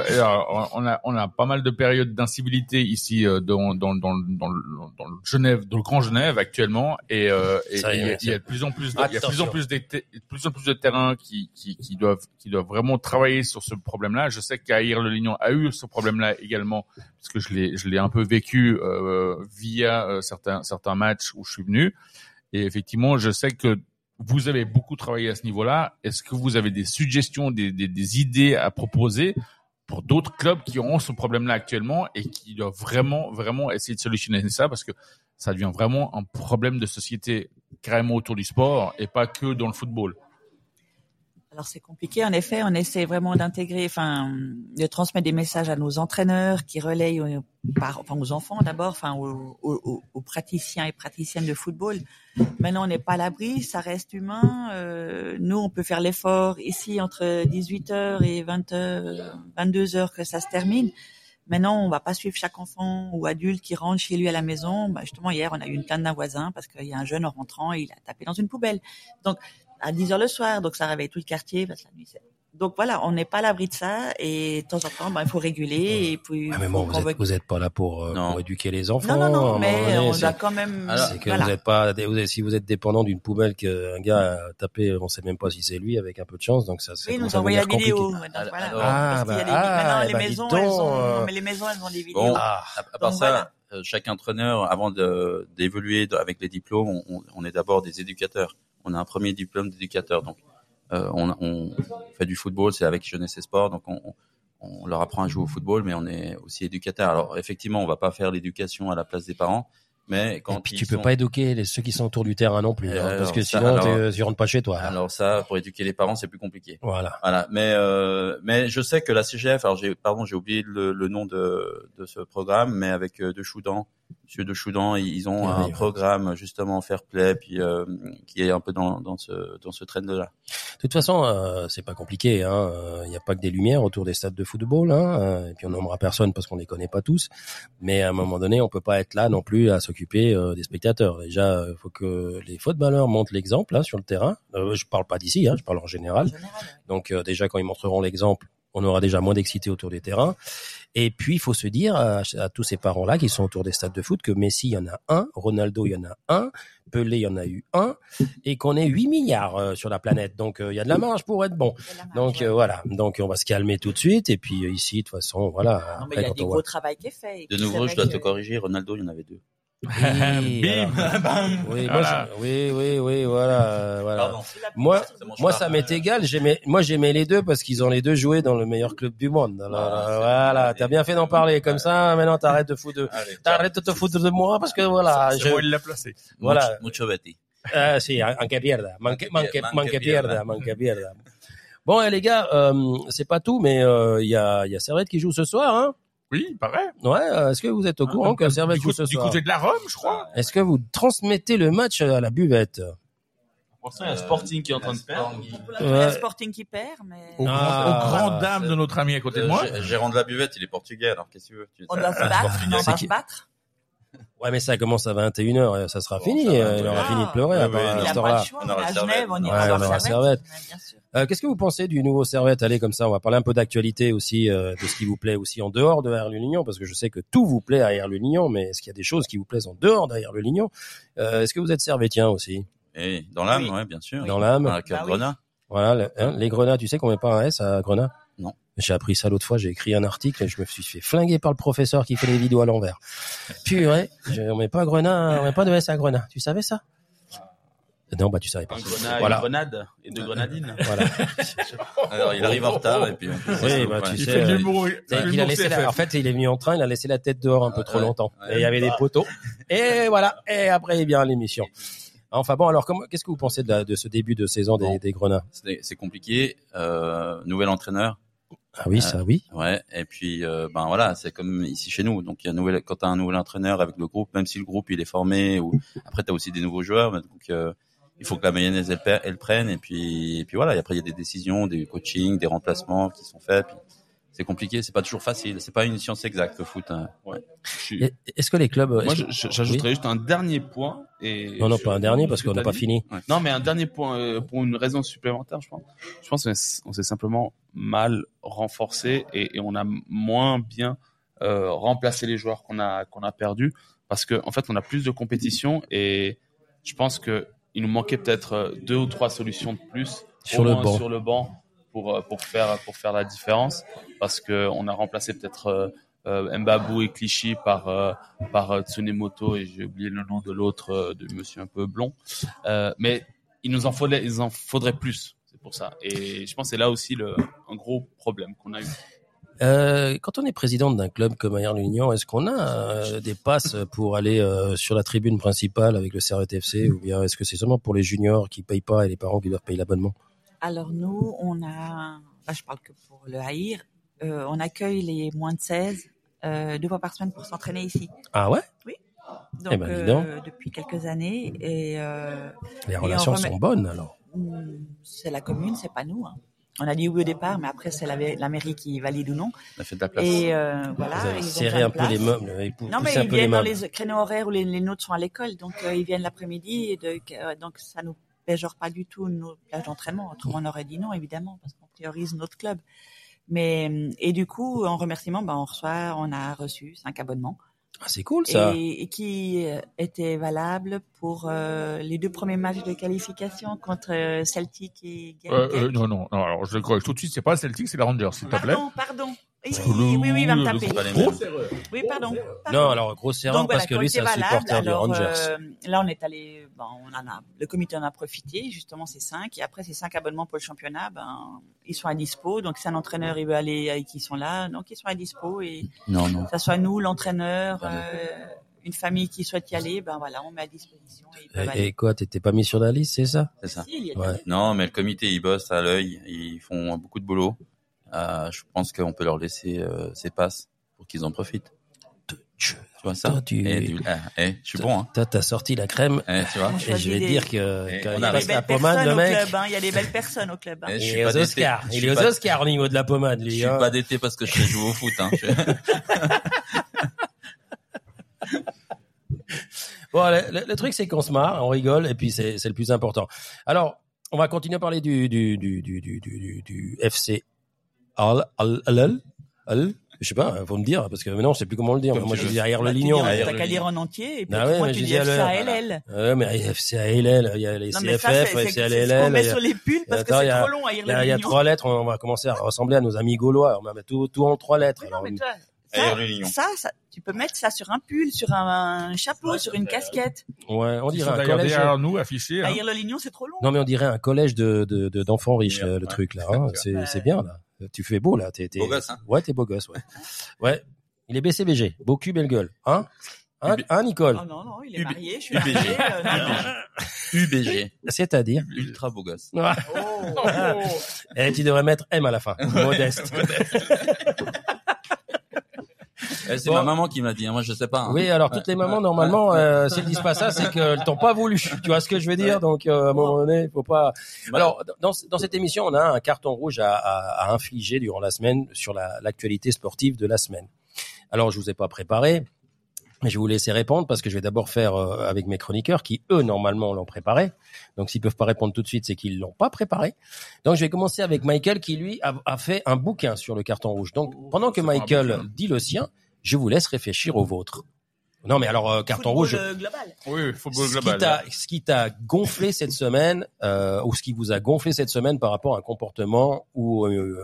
on a on a pas mal de périodes d'incivilité ici euh, dans dans dans dans le, dans le Genève, dans le Grand Genève actuellement, et, euh, et il y a- tiens. il y a de plus en plus de, il y a de plus Attention. en plus de, de plus en plus de terrains qui qui qui doivent qui doivent vraiment travailler sur ce problème-là. Je sais qu'Aïr le Lignon a eu ce problème-là également parce que je l'ai je l'ai un peu vécu euh, via euh, certains certains matchs où je suis venu, et effectivement, je sais que vous avez beaucoup travaillé à ce niveau-là. Est-ce que vous avez des suggestions, des, idées à proposer pour d'autres clubs qui ont ce problème-là actuellement et qui doivent vraiment, vraiment essayer de solutionner ça parce que ça devient vraiment un problème de société carrément autour du sport et pas que dans le football? Alors c'est compliqué, en effet, on essaie vraiment d'intégrer, enfin, de transmettre des messages à nos entraîneurs qui relayent aux, aux enfants d'abord, enfin aux, praticiens et praticiennes de football. Maintenant, on n'est pas à l'abri, ça reste humain. Euh, nous, on peut faire l'effort ici entre 18h et 20h, 22h que ça se termine. Maintenant, on va pas suivre chaque enfant ou adulte qui rentre chez lui à la maison. Bah, justement, hier, on a eu une plainte d'un voisin parce qu'il y a un jeune en rentrant, il a tapé dans une poubelle. Donc, à 10 heures le soir, donc ça réveille tout le quartier parce que la nuit. c'est- Donc voilà, on n'est pas à l'abri de ça et de temps en temps, ben, il faut réguler et puis. Ah, mais bon, vous êtes, convoquer- vous êtes pas là pour, euh, Non. pour éduquer les enfants. Non, non, non, mais donné, on doit quand même. Alors, C'est que voilà. vous êtes pas, vous êtes- si vous êtes dépendant d'une poubelle qu'un gars a tapé, on sait même pas si c'est lui avec un peu de chance, donc ça, c'est Oui, nous envoyé la vidéo. Alors, voilà. Ah, Parce qu'il y a bah, des- ah, maintenant, eh les ben, maisons, dis elles donc, ont, euh, mais les maisons, elles ont des vidéos. Bon, Ah, à, part Donc, ça, voilà. euh, chaque entraîneur, avant d'évoluer avec les diplômes, on est d'abord des éducateurs. On a un premier diplôme d'éducateur, donc euh, on, on fait du football, c'est avec jeunesse et sport, donc on, leur apprend à jouer au football, mais on est aussi éducateur. Alors effectivement, on va pas faire l'éducation à la place des parents, Mais quand Et puis tu peux sont- pas éduquer les, ceux qui sont autour du terrain non plus, hein, Alors, parce que ça, sinon alors- tu rentres pas chez toi. Alors ça, pour éduquer les parents, c'est plus compliqué. Voilà. Voilà, mais euh, mais je sais que la CGF, alors j'ai pardon, j'ai oublié le, le nom de de ce programme, mais avec euh, De Choudan, Monsieur De Choudan, ils ils ont un oui. programme justement fair play, puis euh, qui est un peu dans dans ce dans ce trend là. De toute façon, euh, c'est pas compliqué. hein. Euh, Il n'y a pas que des lumières autour des stades de football. Hein. euh, Et puis on nommera personne parce qu'on les connaît pas tous. Mais à un moment donné, on peut pas être là non plus à s'occuper euh, des spectateurs. Déjà, il faut que les footballeurs montrent l'exemple là sur le terrain. Euh, je parle pas d'ici, hein, je parle en général. Donc euh, déjà, quand ils montreront l'exemple, on aura déjà moins d'excités autour des terrains. Et puis, il faut se dire à, à tous ces parents-là qui sont autour des stades de foot que Messi, il y en a un, Ronaldo, il y en a un, Pelé, il y en a eu un, et qu'on est 8 milliards euh, sur la planète. Donc, euh, il y a de la marge pour être bon. Donc, euh, voilà. Donc, on va se calmer tout de suite. Et puis, euh, ici, de toute façon, voilà. Non, mais Après, il y a quand du on gros voit... travail qui est fait. De nouveau, je dois te corriger, Ronaldo, il y en avait deux. Oui, Bim. Oui, Voilà. oui, oui, oui, voilà, euh, voilà. Pardon. Moi, moi, ça m'est égal. J'aimais, moi, j'aimais les deux parce qu'ils ont les deux joué dans le meilleur club du monde. Alors, Ah, euh, voilà, bon. t'as bien fait d'en parler. Comme ça, maintenant, t'arrêtes de foutre de, Allez, ciao. t'arrêtes de te foutre de moi parce que voilà, C'est je, moi, il l'a placé. voilà. Mucho, Betty. Ah, si, aunque pierda, manque, manque, Manque pierda. manque pierda. Bon, eh, les gars, euh, c'est pas tout, mais euh, il y a, il y a Servette qui joue ce soir, hein. Oui, il paraît. Ouais, euh, est-ce que vous êtes au courant que Servette du, coup, joue ce du soir côté de la Rome, je crois. Est-ce que vous transmettez le match à la buvette Pour l'instant, il y a Sporting qui est en train de perdre. Y a Ouais. Sporting qui perd, mais Au, grand, Ah. au grand dame de notre ami à côté de moi. gé- gérant de la buvette, il est portugais, alors qu'est-ce que tu veux Tu- on doit se battre. On va se battre. Ouais, mais ça commence à 21h, ça sera Bon, fini, euh, il ouais. aura Ah. fini de pleurer Ouais, à, ouais, part- il à cette a pas le choix. On On à. Genève, on Ouais, ira on Servette. Servette. Mais bien sûr. Euh, Qu'est-ce que vous pensez du nouveau Servette Allez, comme ça, on va parler un peu d'actualité aussi, euh, de ce qui vous plaît aussi en dehors de Air Lignon, parce que je sais que tout vous plaît à Air Lignon, mais est-ce qu'il y a des choses qui vous plaisent en dehors d'Air le Lignon euh, Est-ce que vous êtes servétien aussi? Et dans l'âme, Oui. ouais, bien sûr. Dans l'âme Dans la Bah de oui. Grenat. Voilà, le- hein, les grenats, tu sais qu'on met pas un S à grenat? Non. J'ai appris ça l'autre fois, j'ai écrit un article et je me suis fait flinguer par le professeur qui fait les vidéos à l'envers. Purée, je- on met pas grenat, on met pas de S à grenat. Tu savais ça? Non, bah tu savais pas. Un Voilà. une grenade et deux grenadines. (laughs) Voilà. (laughs) Alors, il arrive en retard, et puis, Oui, bah, tu Il sais, fait euh, qu'il a laissé la- en fait, il est venu en train, il a laissé la tête dehors un peu trop Ouais, longtemps. ouais. Et il y avait des poteaux. Et voilà. Et après, eh bien, l'émission. Enfin bon, alors, comment- qu'est-ce que vous pensez de, la- de ce début de saison des, Bon. des Grenats? C'est compliqué. Euh, nouvel entraîneur. Ah oui, ça oui. Ouais. Et puis, euh, ben voilà, c'est comme ici chez nous. Donc, il y a un nouvel, quand t'as un nouvel entraîneur avec le groupe, même si le groupe il est formé, ou après t'as aussi des nouveaux joueurs. mais Donc, euh, il faut que la mayonnaise elle, elle prenne. Et puis, et puis voilà. Et après, il y a des décisions, des coachings, des remplacements qui sont faits. Puis, c'est compliqué. C'est pas toujours facile. C'est pas une science exacte le foot. hein. Ouais. Suis- Est-ce que les clubs. Moi, j'ajouterais juste un dernier point. Et Non, non, pas un dernier parce qu'on n'a pas dit. fini. Non, mais un dernier point euh, pour une raison supplémentaire, je pense. Je pense qu'on s'est- simplement mal renforcé et, et on a moins bien euh, remplacé les joueurs qu'on a qu'on a perdus parce que en fait on a plus de compétition et je pense que il nous manquait peut-être euh, deux ou trois solutions de plus Sur au le moins banc. sur le banc pour euh, pour faire pour faire la différence. Parce que on a remplacé peut-être euh, euh, Mbabou et Clichy par euh, par Tsunemoto et j'ai oublié le nom de l'autre de monsieur un peu blond. Euh, mais il nous en faudrait il en faudrait plus c'est pour ça. Et je pense que c'est là aussi le un gros problème qu'on a eu Euh, quand on est président d'un club comme Air Lignon, est-ce qu'on a euh, des passes pour aller euh, sur la tribune principale avec le Servette FC ou bien est-ce que c'est seulement pour les juniors qui payent pas et les parents qui doivent payer l'abonnement? Alors nous, on a, là je parle que pour le Haïr, euh, on accueille les moins de 16 euh, deux fois par semaine pour s'entraîner ici. Ah ouais? Donc Eh ben, depuis quelques années et euh, Les on relations remet- sont bonnes alors. hmm, c'est la commune, c'est pas nous. hein. On a dit oui au départ, mais après c'est la, la mairie qui valide ou non. On a fait de la place. Et euh, voilà. Vous avez ils ont serré un peu les meubles et pou- Non, mais ils les viennent dans les créneaux horaires où les, les nôtres sont à l'école, donc euh, ils viennent l'après-midi, et de- euh, donc ça nous péjore pas du tout nos plages d'entraînement. Autrement, on aurait dit non, évidemment, parce qu'on priorise notre club. Mais et du coup, en remerciement, ben on reçoit, on a reçu cinq abonnements Ah, c'est cool ça. et, et qui euh, étaient valables pour euh, les deux premiers matchs de qualification contre euh, Celtic et Euh, euh, non, non, non, alors je le corrige tout de suite, c'est pas Celtic, c'est la Rangers, s'il te plaît. Pardon, pardon. Oui, oui, il va me taper. Grosse erreur. Oui, pardon. pardon. Non, alors grosse erreur Donc parce voilà, que lui qui c'est un supporter du Alors, Rangers. euh, là, on est allé, bon, on en a, le comité en a profité. Justement, c'est cinq. Et après, ces cinq abonnements pour le championnat, ben, ils sont à dispo. Donc, si un entraîneur il veut aller, et qu'ils sont là, donc ils sont à dispo. Et Non, non. que ça soit nous, l'entraîneur, euh, une famille qui souhaite y aller, ben voilà, on met à disposition. Et. Et, et quoi, t'étais pas mis sur la liste, c'est ça? C'est ça. Si, Ouais. des- Non, mais le comité, ils bossent à l'œil, ils font beaucoup de boulot. Euh, je pense qu'on peut leur laisser euh, ces passes pour qu'ils en profitent. Tu vois ça Toi, tu- Eh, du- ah, eh, Je suis bon, hein Toi, t'as sorti la crème. Eh, Tu vois Et je vais des- dire que Et quand on il passe la pommade, le au mec. club, hein. Il y a des belles personnes au club. hein. Eh, je Il suis est aux. Oscars. Je Il est aux pas- Oscars au niveau de la pommade, Je lui. suis hein. pas d'été parce que je joue au foot. Hein. (laughs) Bon, le, le- le truc, c'est qu'on se marre, on rigole, et puis c'est le plus important. Alors, on va continuer à parler du, du, du, du, du, du, du FC Al, Al, Al, Al, je sais pas, faut me dire, parce que maintenant, je sais plus comment le dire. Comme Moi, je veux. dis arrière Bah, le lignon. T'as qu'à lignon. dire en entier. Et puis Ah ouais, moi, tu je dis dis à FC l'heure. ALL. Ouais, mais FC ALL, il y a les Non, CFF, c'est FC c'est- c'est ce qu'on ALL. met sur les pulls parce que Attends, il y c'est a- trop long à lire le il y a lignon. trois lettres, on va commencer à ressembler à nos amis gaulois. On va mettre tout, tout en trois lettres. Non, mais toi, ça, le lignon. ça, ça, tu peux mettre ça sur un pull, sur un, un chapeau, sur une casquette. ouais, on dirait un collège. derrière nous, affichés. hein. Le lignon, c'est trop long. Non, mais on dirait un collège de de- de- d'enfants riches, Ouais, euh, le ouais. truc là. hein. C'est bien là. Tu fais beau là. T'es, Beau gosse, hein Ouais, t'es beau gosse, ouais. (laughs) Ouais. Il est BCBG, beau cul, belle gueule. Hein? Hein, hein, Nicole? Oh non, non, il est UB. marié, je suis UBG. mariée. euh. (laughs) UBG, C'est-à-dire? Ultra beau gosse. Oh. (laughs) Eh, tu devrais mettre M à la fin. Modeste. Eh, c'est Bon. ma maman qui m'a dit, hein, moi je sais pas. hein. Oui, alors toutes les mamans, normalement, euh, si elles disent pas ça, c'est qu'elles t'ont pas voulu. Tu vois ce que je veux dire? Donc, euh, à un moment donné, il faut pas... Alors, dans, dans cette émission, on a un carton rouge à, à, à infliger durant la semaine sur la- l'actualité sportive de la semaine. Alors, je vous ai pas préparé, mais je vais vous laisser répondre parce que je vais d'abord faire euh, avec mes chroniqueurs qui, eux, normalement, l'ont préparé. Donc, s'ils peuvent pas répondre tout de suite, c'est qu'ils l'ont pas préparé. Donc, je vais commencer avec Michael qui, lui, a, a fait un bouquin sur le carton rouge. Donc, pendant que Michael dit le sien, je vous laisse réfléchir au vôtre. Non, mais alors, euh, carton Football, rouge, euh, global. Oui, football ce qui global. t'a ce qui t'a gonflé cette semaine euh, ou ce qui vous a gonflé cette semaine par rapport à un comportement ou euh,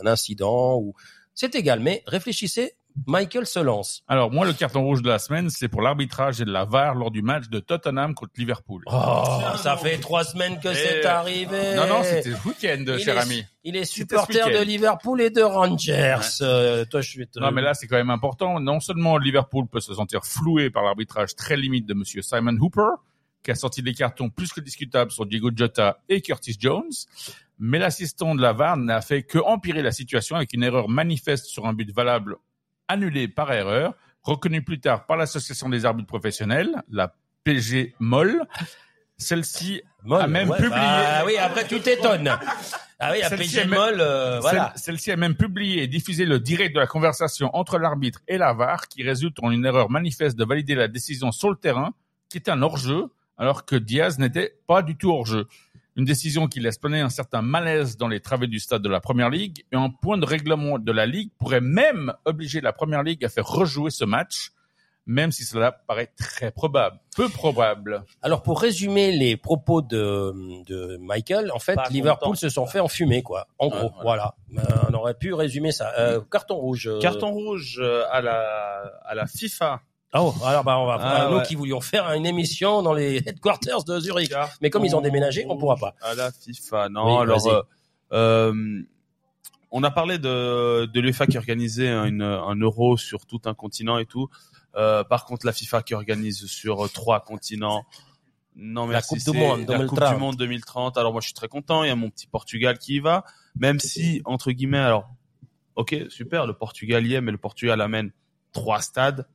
un, un incident ou c'est égal mais réfléchissez Michael se lance. Alors, moi, le carton rouge de la semaine, c'est pour l'arbitrage et de la VAR lors du match de Tottenham contre Liverpool. oh ça fait trois semaines que c'est Et- arrivé. Non, non, c'était ce week-end, Il cher est- ami. il est supporter de Liverpool et de Rangers. Euh, toi je suis Non, mais là, c'est quand même important. Non seulement Liverpool peut se sentir floué par l'arbitrage très limite de monsieur Simon Hooper, qui a sorti des cartons plus que discutables sur Diego Jota et Curtis Jones, mais l'assistant de la VAR n'a fait que empirer la situation avec une erreur manifeste sur un but valable annulé par erreur, reconnu plus tard par l'association des arbitres professionnels, la PG MOL. Celle-ci a même ouais. publié- ah oui après tu t'étonnes ah oui Celle-ci PG euh, voilà Celle- Celle-ci a même publié et diffusé le direct de la conversation entre l'arbitre et la VAR qui résulte en une erreur manifeste de valider la décision sur le terrain qui était un hors-jeu alors que Diaz n'était pas du tout hors-jeu. Une décision qui laisse planer un certain malaise dans les travées du stade de la Première Ligue et un point de règlement de la Ligue pourrait même obliger la Première Ligue à faire rejouer ce match, même si cela paraît très probable, peu probable. Alors pour résumer les propos de, de Michael, en fait, Pas Liverpool content. se sont fait enfumer, quoi. En Ouais, gros, voilà. Euh, on aurait pu résumer ça. Euh, carton rouge. euh, Carton rouge euh, à la à la FIFA. Oh, alors bah on va. Ah, ouais. qui voulions faire une émission dans les headquarters de Zurich, mais comme ils ont déménagé, on pourra pas. À la FIFA, non. Oui, alors, euh, euh, on a parlé de, de l'UEFA qui organisait une, un euro sur tout un continent et tout. Euh, par contre, la FIFA qui organise sur trois continents. Non, La merci. Coupe du Monde La Coupe 2030. du Monde 2030. Alors moi, je suis très content. Il y a mon petit Portugal qui y va. Même si, entre guillemets, alors, ok, super, le Portugal y est, mais le Portugal amène trois stades.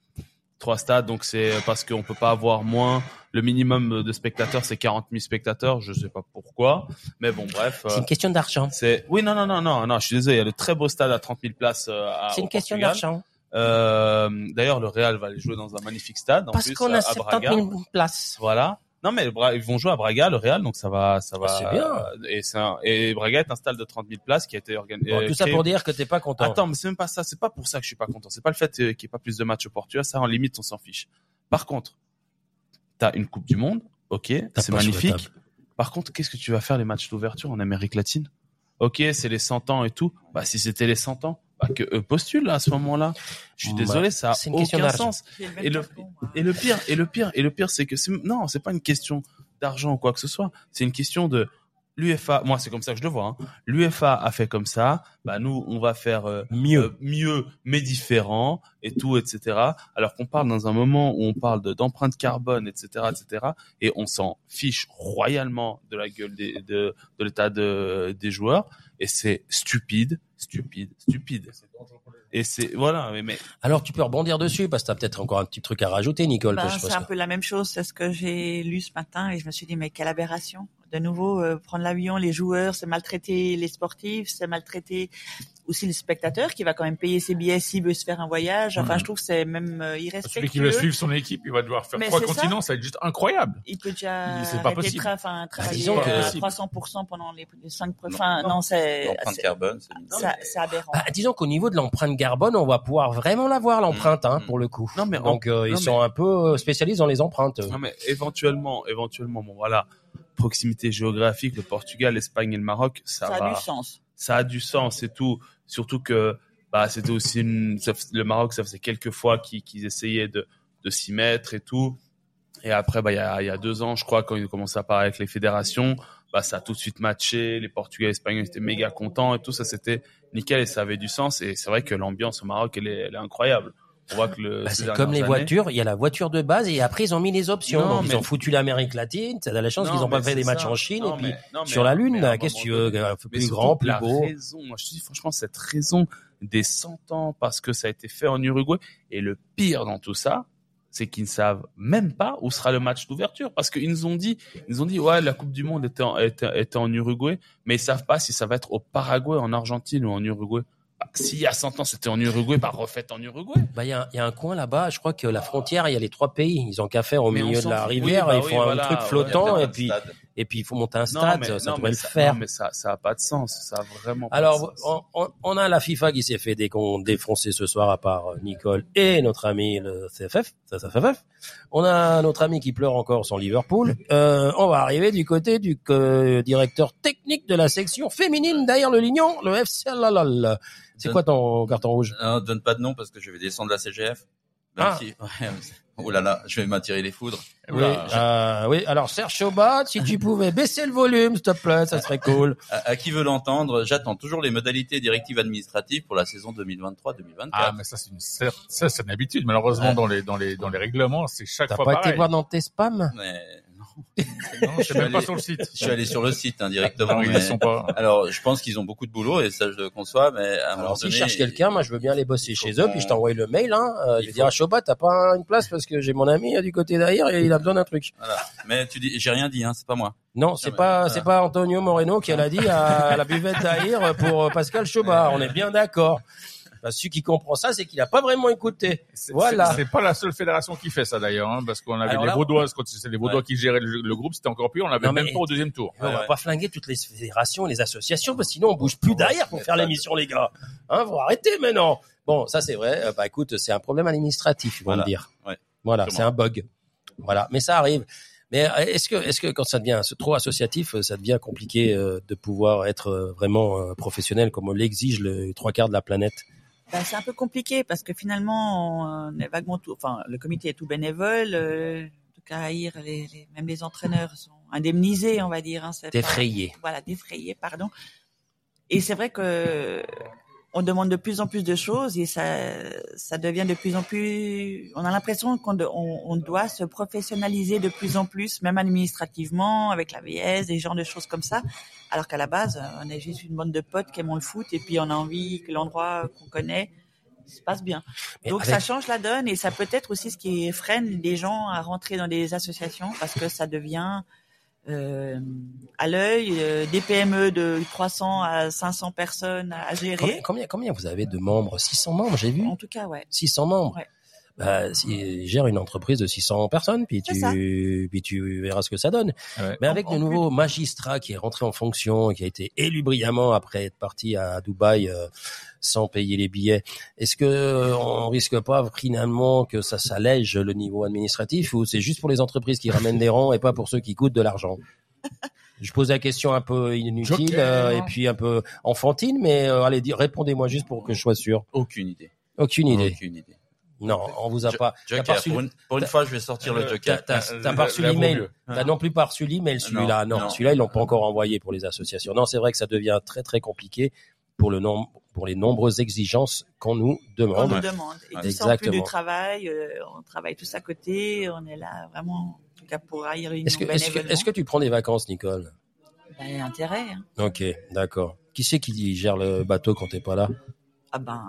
Trois stades, donc c'est parce qu'on peut pas avoir moins. Le minimum de spectateurs, c'est 40 000 spectateurs. Je sais pas pourquoi, mais bon, bref. C'est euh, une question d'argent. c'est oui, non, non, non, non, non. Je suis désolé. Il y a le très beau stade à 30 000 places. euh, C'est une question d'argent. Euh, D'ailleurs, le Real va aller jouer dans un magnifique stade. En Parce qu'on a à 70 Braga. 000 places. Voilà. Non, mais ils vont jouer à Braga, le Real, donc ça va, ça va. Ah, c'est bien. euh, Et, et Braga est un stade de 30 000 places qui a été organisé. Bon, tout ça pour dire que t'es pas content. Attends, mais c'est même pas ça. C'est pas pour ça que je suis pas content. C'est pas le fait euh, qu'il n'y ait pas plus de matchs au Portugal. Ça, en limite, on s'en fiche. Par contre, t'as une Coupe du Monde. Ok, c'est magnifique. Par contre, qu'est-ce que tu vas faire les matchs d'ouverture en Amérique latine? Ok, c'est les 100 ans et tout. Bah, si c'était les 100 ans, bah, que eux postulent à ce moment-là. Je suis Bah, désolé, ça a aucun sens. Et le, et le pire, et le pire, et le pire, c'est que non, c'est pas une question d'argent ou quoi que ce soit. C'est une question de, l'UFA, moi c'est comme ça que je le vois. Hein. L'UFA a fait comme ça, bah nous on va faire euh, Mieux. euh, mieux, mais différent et tout, etc. Alors qu'on parle dans un moment où on parle de- d'empreinte carbone, etc., etc. Et on s'en fiche royalement de la gueule des, de, de l'état de, des joueurs. Et c'est stupide, stupide, stupide. Et c'est voilà, mais, mais Alors tu peux rebondir dessus parce que t'as peut-être encore un petit truc à rajouter, Nicole. Ben, c'est un peu la même chose, c'est ce que j'ai lu ce matin et je me suis dit mais quelle aberration. De nouveau, euh, prendre l'avion, les joueurs, c'est maltraiter les sportifs, c'est maltraiter aussi le spectateur qui va quand même payer ses billets s'il veut se faire un voyage. Enfin, je trouve que c'est même euh, Celui qui irrespectueux. veut suivre son équipe, il va devoir faire Mais trois c'est ça. continents, ça va être juste incroyable. Il peut déjà C'est pas possible. tra- enfin, travailler disons que- à 300% pendant les, les cinq Enfin, non, c'est L'empreinte c'est- carbone, c'est c'est aberrant. Bah, disons qu'au niveau de l'empreinte carbone, on va pouvoir vraiment la voir l'empreinte, hein, pour le coup. Non, mais en- donc euh, ils non, sont un peu euh, spécialistes dans les empreintes. Non, mais éventuellement, éventuellement, bon voilà, proximité géographique, le Portugal, l'Espagne et le Maroc, ça, Ça va. a du sens. Ça a du sens et tout. Surtout que bah c'était aussi le Maroc, ça faisait quelques fois qu'ils essayaient de, de s'y mettre et tout. Et après, bah il y a, deux ans, je crois, quand ils ont commencé à parler avec les fédérations, bah ça a tout de suite matché. Les Portugais, les Espagnols étaient méga contents et tout. Ça c'était nickel et ça avait du sens. Et c'est vrai que l'ambiance au Maroc, elle est incroyable. On voit que le, Bah, ces c'est comme les années- voitures, il y a la voiture de base et après ils ont mis les options. Non, Donc, mais- ils ont foutu l'Amérique latine, t'as la chance qu'ils n'ont pas fait des matchs en Chine Non, et puis mais- non, mais- sur la Lune, qu'est-ce que tu veux, plus grand, plus la beau. raison, moi je te dis franchement cette raison des 100 ans parce que ça a été fait en Uruguay et le pire dans tout ça, c'est qu'ils ne savent même pas où sera le match d'ouverture parce qu'ils nous ont dit, ils nous ont dit ouais la Coupe du Monde était en, était, était en Uruguay, mais ils savent pas si ça va être au Paraguay, en Argentine ou en Uruguay. Bah, S'il y a 100 ans c'était en Uruguay, bah refaites en Uruguay. Bah, il y a, il y a un coin là-bas, je crois que la frontière, il y a les trois pays. Ils ont qu'à faire au Mais milieu de la rivière, Oui, bah ils oui, font un voilà, truc flottant Il et puis, et puis il faut monter un Non, stade, mais- ça non, mais le ça- faire. non, mais ça ça a pas de sens, ça a vraiment pas de Alors, sens. on, on- a la FIFA qui s'est fait défoncer ce soir à part euh, Nicole et notre ami le CFF, ça, ça, FFF. On a notre ami qui pleure encore son Liverpool. Euh, on va arriver du côté du euh, directeur technique de la section féminine derrière le Lignon, le FC Lalal. C'est quoi ton carton rouge? Non, donne pas de nom parce que je vais descendre la CGF. Même Ah. si- ouais, oh là là, je vais m'attirer les foudres. Oui, euh, oui. Alors Serge Chaubat, si tu pouvais baisser le volume, s'il te plaît, ça serait cool. (laughs) À, à qui veut l'entendre, j'attends toujours les modalités directives administratives pour la saison 2023-2024. Ah, mais ça, c'est une, ça, c'est une habitude. Malheureusement, Ouais. dans les, dans les, dans les règlements, c'est chaque fois pas pareil. été voir dans tes spams? Mais non. Je suis même pas allé- sur le site. Je suis allé sur le site hein, directement. Non, ils mais- sont pas. Alors, je pense qu'ils ont beaucoup de boulot et ça je le conçois, mais à un Alors s'ils cherchent quelqu'un, moi je veux bien aller bosser chez eux, puis je t'envoie le mail. Hein. Euh, je vais dire à Chaubat, t'as pas une place parce que j'ai mon ami euh, du côté derrière et il a besoin d'un truc. Voilà. Mais tu dis, j'ai rien dit, hein, c'est pas moi. Non, c'est pas c'est pas Antonio Moreno qui l'a dit à la buvette d'Aïr pour euh, Pascal Chaubat. On est bien d'accord. Bah, celui qui comprend ça, c'est qu'il a pas vraiment écouté. Voilà. C'est pas la seule fédération qui fait ça d'ailleurs, hein, parce qu'on avait Alors les là, quand c'est les Vaudois Ouais. qui géraient le, le groupe, c'était encore pire, on l'avait même pas au deuxième tour. on va pas flinguer toutes les fédérations, les associations, parce que sinon on bouge plus derrière pour faire l'émission, les gars. Hein, vous arrêtez maintenant. Bon, ça c'est vrai. Euh, Bah écoute, c'est un problème administratif, ils vont Voilà. me dire. Ouais. Voilà, c'est un bug. Voilà, mais ça arrive. Mais euh, est-ce que, est-ce que quand ça devient trop associatif, euh, ça devient compliqué de pouvoir être vraiment professionnel comme on l'exige les trois quarts de la planète? Ben, c'est un peu compliqué parce que finalement, on est vaguement tout, enfin, le comité est tout bénévole. Euh, en tout cas, les, les- même les entraîneurs sont indemnisés, on va dire. Hein, c'est pas- Défrayé. Voilà, défrayés, pardon. Et c'est vrai que on demande de plus en plus de choses et ça, ça devient de plus en plus. On a l'impression qu'on de- on, on doit se professionnaliser de plus en plus, même administrativement, avec la VS, des genres de choses comme ça. Alors qu'à la base, on est juste une bande de potes qui aiment le foot et puis on a envie que l'endroit qu'on connaît se passe bien. Mais Donc avec- ça change la donne et ça peut être aussi ce qui freine les gens à rentrer dans des associations parce que ça devient euh, à l'œil euh, des PME de 300 à 500 personnes à Combien, gérer. combien, combien vous avez de membres? 600 membres, j'ai vu. En tout cas, ouais. 600 membres. Ouais. Bah, si, gère une entreprise de 600 personnes, puis tu, puis tu verras ce que ça donne. Ouais. Mais avec En- le nouveau magistrat qui est rentré en fonction, qui a été élu brillamment après être parti à Dubaï euh, sans payer les billets, est-ce que euh, on risque pas finalement que ça s'allège le niveau administratif ou c'est juste pour les entreprises qui ramènent des rangs et pas pour ceux qui coûtent de l'argent? Je pose la question un peu inutile Joker. euh, et puis un peu enfantine, mais euh, allez, répondez-moi juste pour que je sois sûr. Aucune idée. Aucune idée. Aucune idée. Non, on vous a Jo- pas. t'as Joker, pas reçu- pour, une, pour une fois, je vais sortir le Euh, Joker. T'as t'as pas reçu l'email. T'as non plus pas reçu l'email celui-là. Non, non. celui-là ils l'ont pas encore envoyé pour les associations. Non, c'est vrai que ça devient très très compliqué pour le nombre, pour les nombreuses exigences qu'on nous On demande. nous demande. Et ça en plus exactement. du travail, euh, on travaille tous à côté, on est là vraiment, en tout cas pour haïr l'union Est-ce que, est-ce que, que tu prends des vacances, Nicole? Ben, intérêt. hein. Ok, d'accord. Qui c'est qui gère le bateau quand t'es pas là? Ah ben,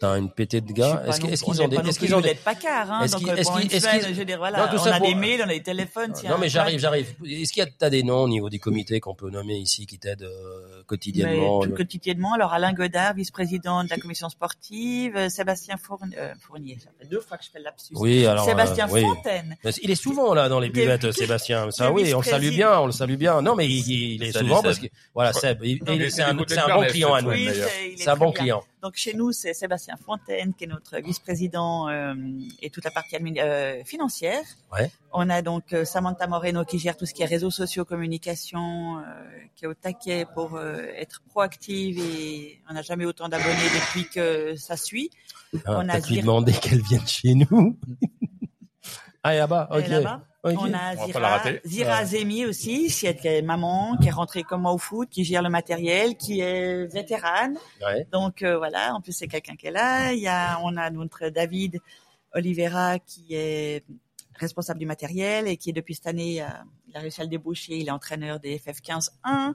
T'as une pétée de gars Est-ce qu'ils n'est ont des, est-ce qu'ils ont des, hein, est-ce qu'ils- est-ce pendant qu'ils- une est-ce semaine, qu'ils- je veux dire, voilà, Non, tout on ça a pour- des mails, on a des téléphones. Non mais j'arrive, j'arrive. Est-ce qu'il y a t'as des noms au niveau du comité qu'on peut nommer ici qui t'aident euh, Mais quotidiennement tout quotidiennement, alors Alain Godard, vice-président de la commission sportive, euh, Sébastien Fournier, euh, Fournier, ça fait deux fois que je fais le lapsus. Oui, alors Sébastien euh, oui. Fontaine. Il est souvent là dans les est- buvettes, Sébastien. Ça, est oui, on le salue bien, on le salue bien. Non, mais il, il est souvent parce que voilà, Seb, c'est c'est un, bon client à nous. c'est est un bon client. Donc chez nous, c'est Sébastien Fontaine qui est notre vice-président euh, et toute la partie euh, financière. Ouais. On a donc euh, Samantha Moreno qui gère tout ce qui est réseaux sociaux, communication, qui est au taquet pour être proactive et on n'a jamais autant d'abonnés depuis que ça suit. Ah, On a lui demander qu'elle vienne chez nous. (laughs) ah, là-bas, ok. est On a On Zira, rater. Zira Ouais. Zemi aussi, si elle est maman, qui est rentrée comme moi au foot, qui gère le matériel, qui est vétérane. Ouais. Donc euh, voilà, en plus c'est quelqu'un qui est là. Il y a, on a notre David Oliveira qui est responsable du matériel et qui depuis cette année a, il a réussi à le débaucher. Il est entraîneur des FF15-1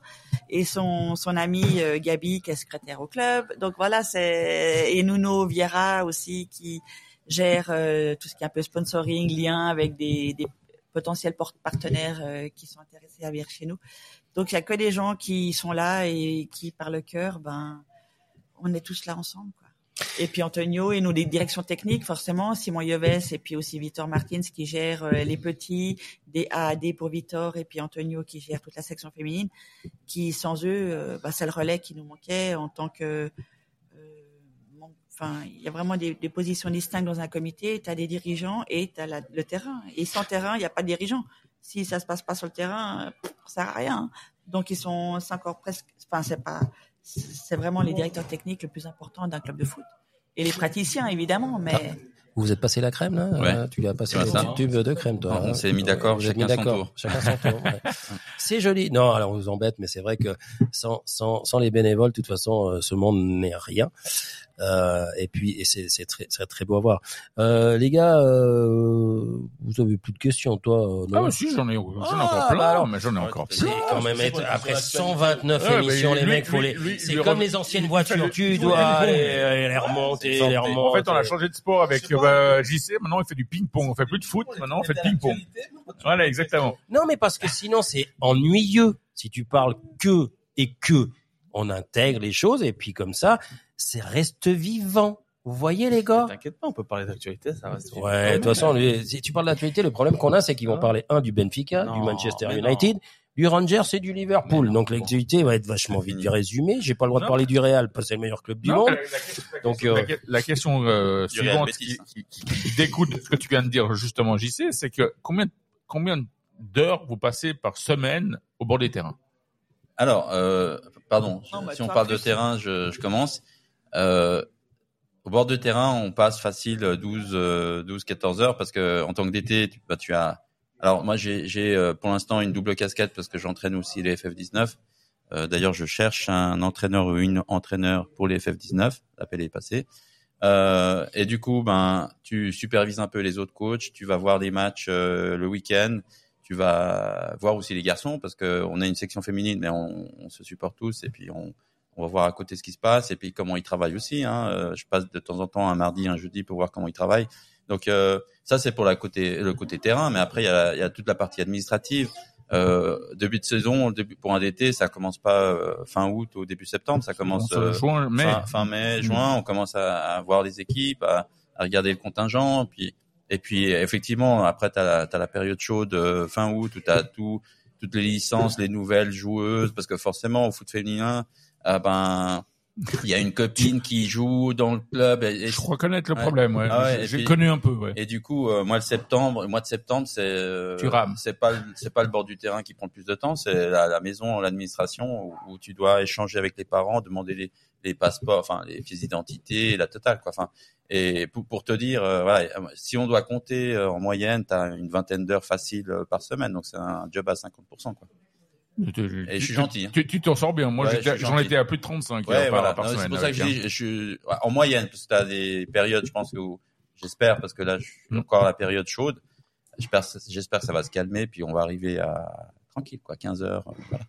et son son ami euh, Gabi qui est secrétaire au club. Donc voilà, c'est et Nuno Vieira aussi qui gère euh, tout ce qui est un peu sponsoring, lien avec des, des potentiels partenaires euh, qui sont intéressés à venir chez nous. Donc il y a que des gens qui sont là et qui par le cœur, ben on est tous là ensemble. Quoi. Et puis Antonio et nous, les directions techniques, forcément, Simon Yoves et puis aussi Victor Martins qui gère euh, les petits, des AAD pour Victor et puis Antonio qui gère toute la section féminine, qui sans eux, euh, bah, c'est le relais qui nous manquait en tant que... Enfin, il y a vraiment des, des positions distinctes dans un comité. Tu as des dirigeants et tu as le terrain. Et sans terrain, il n'y a pas de dirigeant. Si ça se passe pas sur le terrain, ça sert à rien. Donc ils sont, c'est encore presque, enfin c'est pas, c'est vraiment les directeurs techniques le plus important d'un club de foot. Et les praticiens évidemment, mais Vous êtes passé la crème là Ouais. Euh, Tu lui as passé ça. petits tubes de crème toi. On hein s'est mis d'accord, chacun mis son d'accord. tour. Chacun son tour. ouais. (laughs) C'est joli. Non, alors on vous embête, mais c'est vrai que sans sans sans les bénévoles, de toute façon, euh, ce monde n'est rien. Euh, et puis et c'est c'est très c'est très beau à voir. Euh, les gars, euh, vous avez plus de questions, toi euh, Ah, non mais si, j'en ai, j'en ai Ah, encore bah plein, alors. mais j'en ai encore C'est plein. quand même être après 129 Ouais, mais émissions, les mecs, faut les. C'est comme les anciennes voitures, tu dois euh, les remonter, les En remonter. fait, on a changé de sport avec euh, JC. Maintenant, il fait du ping-pong. On fait plus de foot. Maintenant, on fait de ping-pong. Voilà, exactement. Non, mais parce que sinon c'est ennuyeux si tu parles que et que. On intègre les choses et puis comme ça, c'est reste vivant. Vous voyez les gars? T'inquiète pas, on peut parler d'actualité, ça reste. Ouais, de toute façon, lui, si tu parles d'actualité, le problème qu'on a, c'est qu'ils vont parler un du Benfica, Non, du Manchester United, du Rangers et du Liverpool. Donc l'actualité va être vachement vite résumée. J'ai pas le droit de parler du Real parce que c'est le meilleur club du Non, monde. la- la- la- Donc, la- euh, la, la question euh, (laughs) Du suivante Betis. qui, qui, qui- qui découle de ce que tu viens de dire justement, JC, c'est que combien, combien d'heures vous passez par semaine au bord des terrains? Alors, euh, pardon, Non, bah, si on parle de terrain, je, je commence. Euh, au bord de terrain, on passe facile 12, euh, 12, 14 heures parce que en tant que DT, tu, bah, tu as. Alors moi, j'ai, j'ai euh, pour l'instant une double casquette parce que j'entraîne aussi les FF19. Euh, D'ailleurs, je cherche un entraîneur ou une entraîneur pour les FF19. L'appel est passé. Euh, et du coup, ben, tu supervises un peu les autres coachs. Tu vas voir des matchs euh, le week-end. Tu vas voir aussi les garçons parce que on a une section féminine, mais on, on se supporte tous et puis on, on va voir à côté ce qui se passe et puis comment ils travaillent aussi. Hein. Euh, Je passe de temps en temps un mardi, un jeudi pour voir comment ils travaillent. Donc euh, ça c'est pour la côté le côté terrain, mais après il y a, il y a toute la partie administrative. Euh, début de saison, début pour un DT, ça commence pas euh, fin août ou début septembre, ça commence euh, rejoint, mais fin, fin mai, Mm. juin, on commence à, à voir les équipes, à, à regarder le contingent, puis et puis effectivement après t'as la, t'as la période chaude fin août où t'as tout toutes les licences, les nouvelles joueuses, parce que forcément au foot féminin, ah ben Il y a une copine qui joue dans le club. Et, et- Je crois connaître le problème, ouais. Ah ouais, J'ai connu un peu, ouais. Et du coup, euh, mois de septembre, mois de septembre, c'est euh, c'est pas le- c'est pas le bord du terrain qui prend le plus de temps, c'est la, la maison, l'administration où, où tu dois échanger avec les parents, demander les, les passeports, enfin les pièces d'identité, la totale quoi. Enfin et pour, pour te dire, euh, voilà, si on doit compter euh, en moyenne, tu as une vingtaine d'heures faciles euh, par semaine, donc c'est un job à 50 quoi. Et je suis gentil, hein. Tu tu t'en sors bien. Moi, Ouais, je j'en étais à plus de 35 Ouais, heures par, voilà. par Non, semaine. C'est pour ça que je avec, dis, je suis en moyenne, parce que tu as des périodes, je pense que où- j'espère, parce que là, je suis Mm. encore à la période chaude. J'espère, j'espère que ça va se calmer, puis on va arriver à tranquille, quoi, 15 heures. euh, Voilà.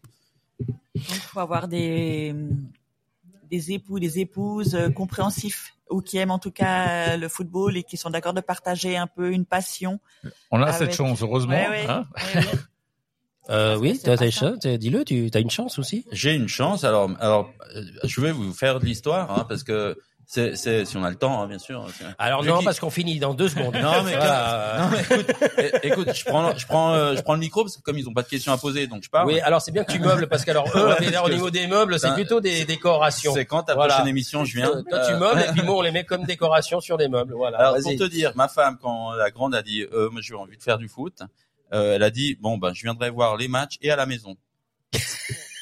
Donc, faut avoir des, des époux, des épouses euh, compréhensifs ou qui aiment en tout cas euh, le football et qui sont d'accord de partager un peu une passion. On a avec- cette chance, heureusement. Ouais, ouais, hein. ouais, ouais. Euh, oui, ça. chance, t'as- dis-le, tu as une chance aussi. J'ai une chance, alors, alors, euh, je vais vous faire de l'histoire, hein, parce que c'est, c'est, si on a le temps, hein, bien sûr. c'est- Alors Je non, qui- parce qu'on finit dans deux secondes. Non, mais, Voilà. non, mais écoute, écoute, je prends, je prends, euh, je prends le micro parce que comme ils ont pas de questions à poser, donc je parle. Oui, alors c'est bien que tu meubles parce qu'alors (laughs) eux, Ouais, parce au que- niveau des meubles, c'est plutôt des décorations. C'est quand ta Voilà. prochaine émission, je viens. Toi, tu meubles et puis moi on les met comme décoration sur des meubles. Voilà. Alors pour te dire, ma femme quand la grande a dit, euh, moi j'ai envie de faire du foot, euh, elle a dit bon ben je viendrai voir les matchs et à la maison.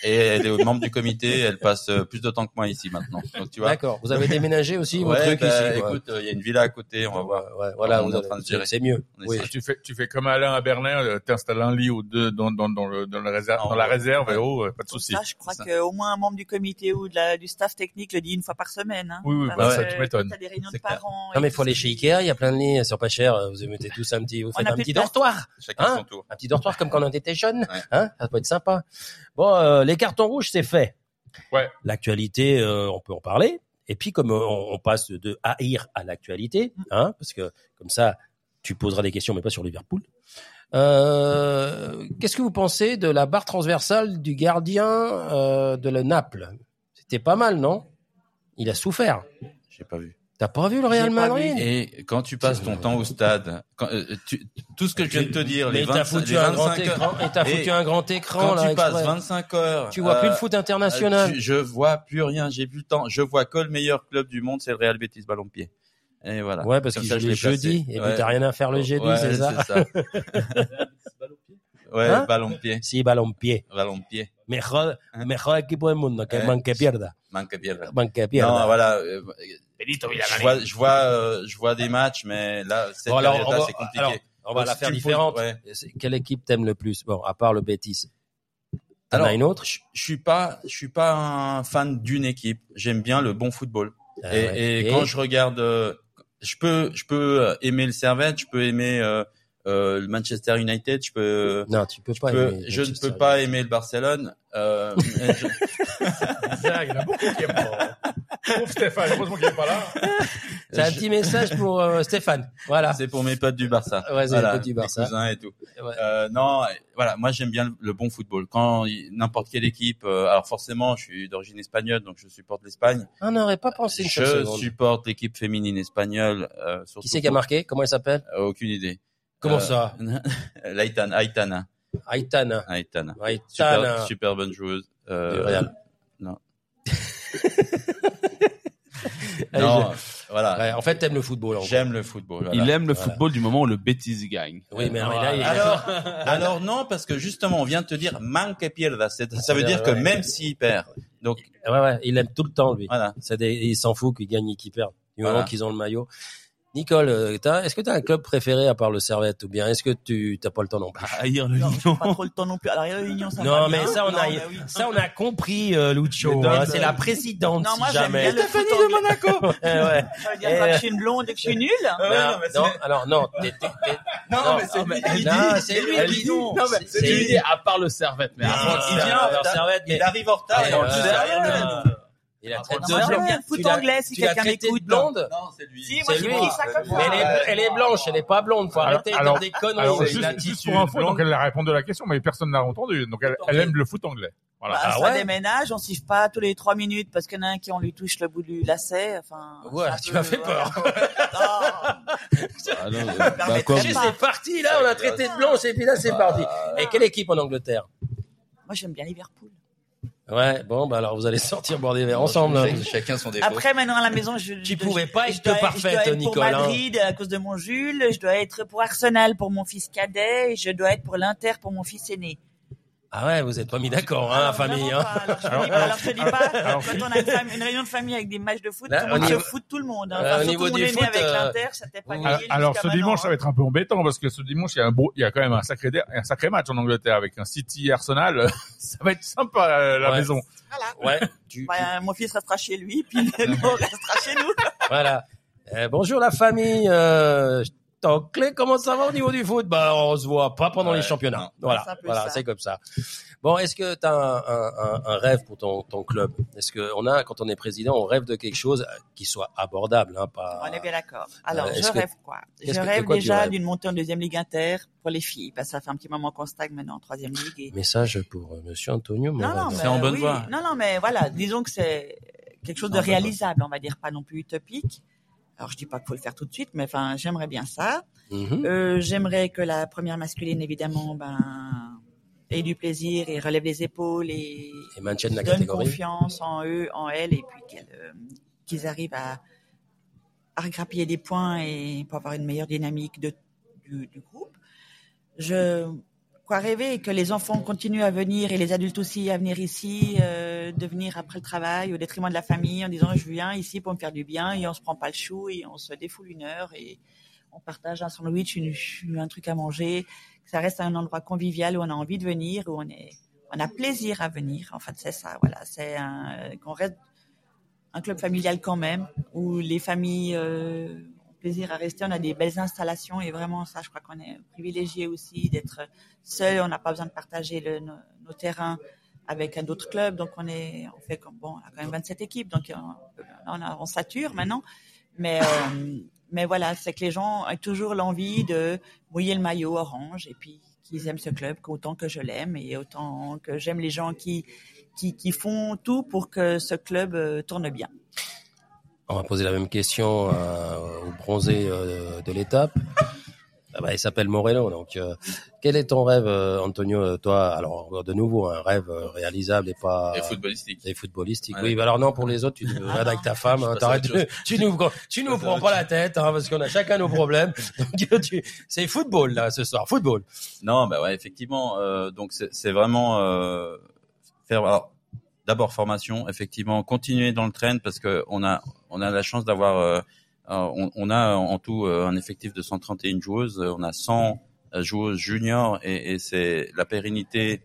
Et elle est membre du comité, elle passe euh, plus de temps que moi ici maintenant. Donc tu vois. D'accord. Vous avez déménagé aussi vos Ouais, trucs bah, ici. quoi. écoute, euh, il y a une villa à côté, on va voir. Ouais, ouais, voilà, On est en train de gérer. c'est mieux. Oui. Tu fais, tu fais comme Alain à Berlin, euh, t'installes un lit ou deux dans, dans, dans, le, dans, la réserve, dans la ouais. réserve et oh, pas de souci. ça, je crois qu'au moins un membre du comité ou de la, du staff technique le dit une fois par semaine. Hein. Oui, oui, bah, ça, tu m'étonnes. T'as des réunions de parents. Non mais faut aller chez Ikea, il y a plein de lits, sont pas chers. Vous mettez tous un petit, vous faites un petit dortoir, Chacun Hein son tour. un petit dortoir comme quand on était jeune. Hein, ça peut être sympa. Bon, les cartons rouges, c'est fait. Ouais. L'actualité, euh, on peut en parler. Et puis comme euh, on, on passe de haïr à l'actualité, hein, parce que comme ça, tu poseras des questions, mais pas sur Liverpool. Euh, Qu'est-ce que vous pensez de la barre transversale du gardien euh, de la Naples? C'était pas mal, non? Il a souffert. J'ai pas vu. T'as pas vu le Real Madrid? Et quand tu passes ton temps au stade, quand, euh, tu- tout ce que je viens de te dire, les Mais t'as 25, foutu les un grand 25 écran heures, et t'as Et foutu un grand écran quand là. tu passes exprès. 25 heures, Tu vois plus le euh, foot international. Euh, tu- je vois plus rien, j'ai plus le temps. Je vois que le meilleur club du monde, c'est le Real Betis Ballon-Pied. Et voilà. Ouais, parce joue je les l'ai jeudis et puis Ouais. t'as rien à faire le jeudi, Ouais, c'est ça ça. (laughs) ouais, Hein? Ballon-Pied. Si, ballon-pied. Ballon-Pied. Mejor, Hein? mejor equipo del mundo, que Ouais. man que pierda. Manque bien. Man que pierda. Non, voilà. euh, je vois, je vois, euh, je vois des matchs, mais là, cette Bon, période-là, c'est compliqué. alors, on va Donc, la faire différente. ouais. Quelle équipe t'aimes le plus? Bon, à part le Betis. T'en Alors, as une autre? je, je suis pas, je suis pas un fan d'une équipe. J'aime bien le bon football. Ah et, ouais. et quand je regarde, euh, je peux, je peux aimer le Servette, je peux aimer euh, euh, le Manchester United, je peux, Non, tu peux je, pas. peux- aimer je ne peux pas United. aimer le Barcelone. Euh, (laughs) je- Il y en a beaucoup qui aiment pas. Pauvre Stéphane, heureusement qu'il est pas là. C'est un je- petit message pour euh, Stéphane. Voilà. c'est pour mes potes du Barça. Ouais, c'est les potes du mes Barça. cousins et tout. Ouais. Euh, non, voilà, moi j'aime bien le, le bon football. Quand n'importe quelle équipe, euh, alors forcément, je suis d'origine espagnole, donc je supporte l'Espagne. On n'aurait pas pensé une Je supporte l'équipe féminine espagnole. Euh, surtout Qui c'est qui a marqué? Comment elle s'appelle? Euh, Aucune idée. Comment Euh, ça (laughs) L'Aitana. Aitana. Aitana. Aitana. Aitana. Super, super bonne joueuse. Euh, Real. Non. Allez, (laughs) non, je- voilà. Ouais, en fait, t'aimes le football. J'aime le football. voilà. Il aime le Voilà. football du moment où le Betis gagne. Oui, mais Voilà. là, il- alors, (laughs) alors non, parce que justement, on vient de te dire manque pierda. Ça veut dire que Ouais. même s'il perd, donc Ouais, ouais, il aime tout le temps, lui. voilà. Des- il s'en fout qu'ils gagnent et qu'ils perdent. Du Voilà. moment qu'ils ont le maillot. Nicole, euh, t'as- est-ce que tu as un club préféré à part le Servette ou bien est-ce que tu t'as pas le temps non plus? Le Non, pas trop le temps non plus. Alors, la réunion, ça Non, va mais bien. ça on a Non, mais oui. ça on a compris euh, Lucho. Mais hein, donne- c'est la présidente Non, moi, si j'aime jamais. bien le (laughs) ouais. Ça veut dire que euh, je suis une blonde et que je suis nulle non, non, alors non, t'es- t'es- Non, non, mais c'est non, lui mais- qui non, dit. c'est lui qui dit. Non, mais C'est- lui. à part le Servette, mais avant, il vient. Servette, mais- arrive en retard. Et on le. Il a Non, traité Non, de blonde. bien le foot Tu l'as- anglais si tu l'as quelqu'un traité m'écoute. de blonde Non, c'est lui. Si, moi, C'est j'ai lui. pris ça comme Mais elle ça. est, elle est blanche, elle est pas blonde. Faut Alors- arrêter de des conneries. Juste, pour info, donc elle a répondu à la question, mais personne n'a entendu. Donc elle, elle aime le foot anglais. Voilà. Bah, Ah ça ouais déménage, on siffle pas tous les trois minutes parce qu'il y en a un qui on lui touche le bout du lacet. Enfin, Ouais, tu peu- m'as fait peur. (laughs) voilà. Ah non, euh, bah, C'est parti, là, on a traité de blanche et puis là, c'est parti. Et quelle équipe en Angleterre? Moi, j'aime bien Liverpool. Ouais, bon, bah alors vous allez (laughs) sortir boire des verres ensemble. hein. Chacun son défaut. Après, maintenant, à la maison, je. Tu je- pouvais pas je être dois- parfaite, Je dois être Nicole, pour hein. Madrid à cause de mon Jules. Je dois être pour Arsenal pour mon fils cadet. Et je dois être pour l'Inter pour mon fils aîné. Ah ouais, vous êtes pas mis d'accord, hein, la Alors, famille. Hein. pas. Alors, je te Alors, je te dis pas, alors, quand on a une, réunion de famille avec des matchs de foot, Là, tout le monde niveau- se fout de tout le monde. Hein. Euh, Enfin, au surtout niveau mon du aîné foot, avec euh, l'Inter, ça t'est pas oui. gagné Alors, ce maintenant, dimanche, ça hein. va être un peu embêtant parce que ce dimanche, il y a un beau, il y a quand même un sacré, un sacré match en Angleterre avec un City Arsenal. (laughs) ça va être sympa à la Ouais. maison. Voilà. Ouais, tu, Bah, mon fils restera chez lui, puis (laughs) nous, on restera chez nous. Voilà. Euh, bonjour la famille. Euh, Toclé, comment ça va au niveau du foot? Bah, on se voit pas pendant Ouais, les championnats. non. Voilà, voilà, c'est comme ça. Bon, est-ce que tu as un, un- un- un rêve pour ton, ton club? Est-ce que on a, quand on est président, on rêve de quelque chose qui soit abordable, hein, pas. On est bien d'accord. Alors, Euh, je est-ce que- rêve quoi? Qu'est-ce Je rêve quoi déjà d'une montée en deuxième ligue inter pour les filles, parce que ça fait un petit moment qu'on stagne maintenant en troisième ligue. Et... Message pour euh, Monsieur Antonio. Non, non, C'est en bonne oui. voie. Non, non, mais voilà, disons que c'est quelque chose de réalisable, on va dire, pas non plus utopique. Alors, je dis pas qu'il faut le faire tout de suite, mais enfin, j'aimerais bien ça. Mhm. Euh, j'aimerais que la première masculine, évidemment, ben, ait du plaisir et relève les épaules et Et maintienne la donne catégorie. confiance en eux, en elles, et puis qu'elles, euh, qu'ils arrivent à, à regrappiller des points et pour avoir une meilleure dynamique de, du, du groupe. Je rêver que les enfants continuent à venir et les adultes aussi à venir ici, euh, de venir après le travail au détriment de la famille en disant je viens ici pour me faire du bien et on se prend pas le chou et on se défoule une heure et on partage un sandwich, une, un truc à manger, que ça reste un endroit convivial où on a envie de venir, où on est, on a plaisir à venir. En fait, c'est ça. Voilà, c'est qu'on reste un club familial quand même, où les familles euh, plaisir à rester. On a des belles installations et vraiment ça, je crois qu'on est privilégié aussi d'être seul. On n'a pas besoin de partager nos, terrains avec un autre club. Donc on est, on fait comme bon, on a quand même 27 équipes, donc on, on, on sature maintenant. Mais euh, mais voilà, c'est que les gens ont toujours l'envie de mouiller le maillot orange et puis qu'ils aiment ce club autant que je l'aime et autant que j'aime les gens qui, qui, qui font tout pour que ce club euh, tourne bien. On va poser la même question euh, au bronzé euh, de l'étape. Ah bah, il s'appelle Moreno. Donc, euh, quel est ton rêve, euh, Antonio euh, Toi, alors de nouveau, un rêve euh, réalisable et pas Et footballistique. et footballistique. Ouais. Oui, bah alors non, pour les autres, tu te rêves (laughs) avec ta femme. Hein, t'arrêtes de- tu nous, tu nous prends pas la tête, hein, parce qu'on a chacun nos problèmes. (laughs) Donc, tu- c'est football là ce soir, football. Non, bah ouais, effectivement. euh, donc c'est c'est vraiment euh, faire. Alors, d'abord formation, effectivement, continuer dans le trend parce que on a on a la chance d'avoir. euh, euh, on, on a en tout euh, un effectif de 131 joueuses. On a 100 euh, joueuses juniors et, et c'est la pérennité.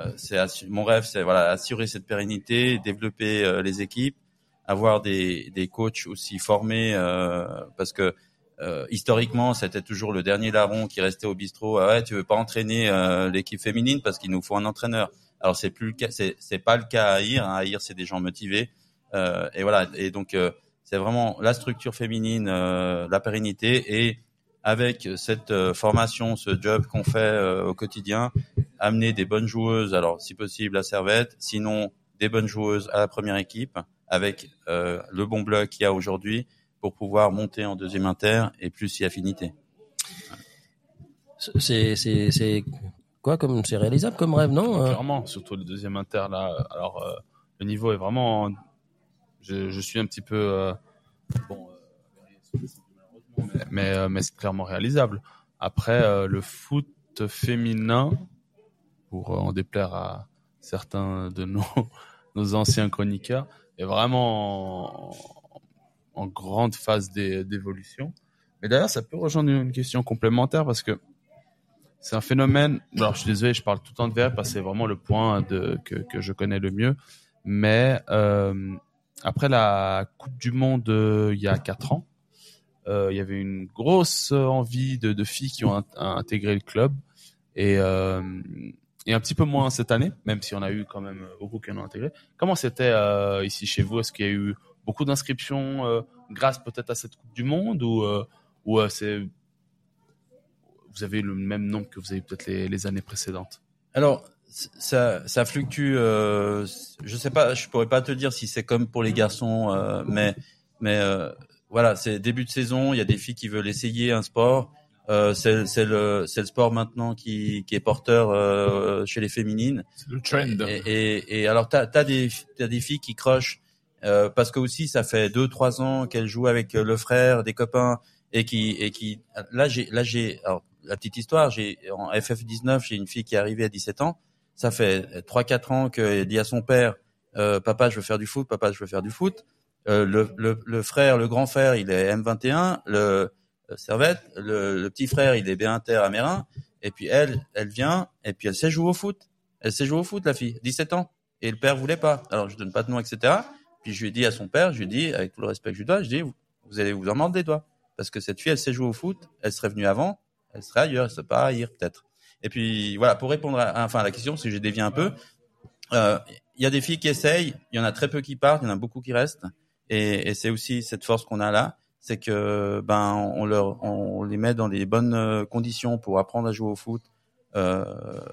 euh, c'est mon rêve, c'est voilà assurer cette pérennité, développer euh, les équipes, avoir des des coachs aussi formés parce que euh, historiquement, c'était toujours le dernier larron qui restait au bistrot. Ah ouais, tu veux pas entraîner euh, l'équipe féminine parce qu'il nous faut un entraîneur. Alors c'est plus c'est pas le cas à Aïr. Hein. Aïr, c'est des gens motivés. Euh, et voilà. Et donc euh, c'est vraiment la structure féminine, euh, la pérennité et avec cette euh, formation, ce job qu'on fait au quotidien, amener des bonnes joueuses. Alors si possible à Servette, sinon des bonnes joueuses à la première équipe avec le bon bloc qu'il y a aujourd'hui pour pouvoir monter en deuxième inter et plus si affinité. C'est quoi comme c'est réalisable comme rêve, non Euh, Clairement, surtout le deuxième inter là. Alors euh, le niveau est vraiment. Je, je suis un petit peu euh, bon, euh, mais mais, euh, mais c'est clairement réalisable. Après euh, le foot féminin, pour euh, en déplaire à certains de nos (laughs) nos anciens chroniqueurs, est vraiment en, en grande phase d'é- d'évolution. Mais d'ailleurs, ça peut rejoindre une question complémentaire parce que c'est un phénomène. Alors, je suis désolé, je parle tout le temps de VR parce que c'est vraiment le point que, je connais le mieux. Mais euh, après la Coupe du Monde euh, il y a quatre ans, euh, il y avait une grosse envie de, filles qui ont int- intégré le club et, un petit peu moins cette année, même si on a eu quand même beaucoup qui en ont intégré. Comment c'était ici chez vous? Est-ce qu'il y a eu beaucoup d'inscriptions grâce peut-être à cette Coupe du Monde ou, c'est vous avez le même nombre que vous avez peut-être les, les années précédentes Alors ça, ça fluctue. Euh, je sais pas, je pourrais pas te dire si c'est comme pour les garçons, euh, mais mais euh, voilà, c'est début de saison. Il y a des filles qui veulent essayer un sport Euh, c'est c'est le c'est le sport maintenant qui qui est porteur euh, chez les féminines. C'est le trend. Et, et, et alors t'as t'as des t'as des filles qui crochent euh, parce que aussi ça fait deux trois ans qu'elles jouent avec le frère des copains et qui et qui là j'ai là j'ai alors la petite histoire j'ai en FF19 j'ai une fille qui est arrivée à 17 ans. Ça fait trois quatre ans qu'elle dit à son père euh, papa je veux faire du foot papa je veux faire du foot. Euh, le, le le frère le grand frère il est M21 le euh, Servette le, le petit frère il est B1 à Mérin et puis elle elle vient et puis elle sait jouer au foot. Elle sait jouer au foot la fille 17 ans. Et le père voulait pas. Alors je donne pas de nom etc puis je lui ai dit à son père, je lui ai dit, avec tout le respect que je lui dois, je lui ai dit, vous, vous allez vous des doigts. Parce que cette fille, elle sait jouer au foot, elle serait venue avant, elle serait ailleurs, elle serait pas ailleurs peut-être. Et puis voilà, pour répondre à, enfin, à la question, si j'ai dévié un peu, euh, il y a des filles qui essayent, il y en a très peu qui partent, il y en a beaucoup qui restent. Et, et c'est aussi cette force qu'on a là, c'est que ben on leur, on les met dans les bonnes euh, conditions pour apprendre à jouer au foot. Euh,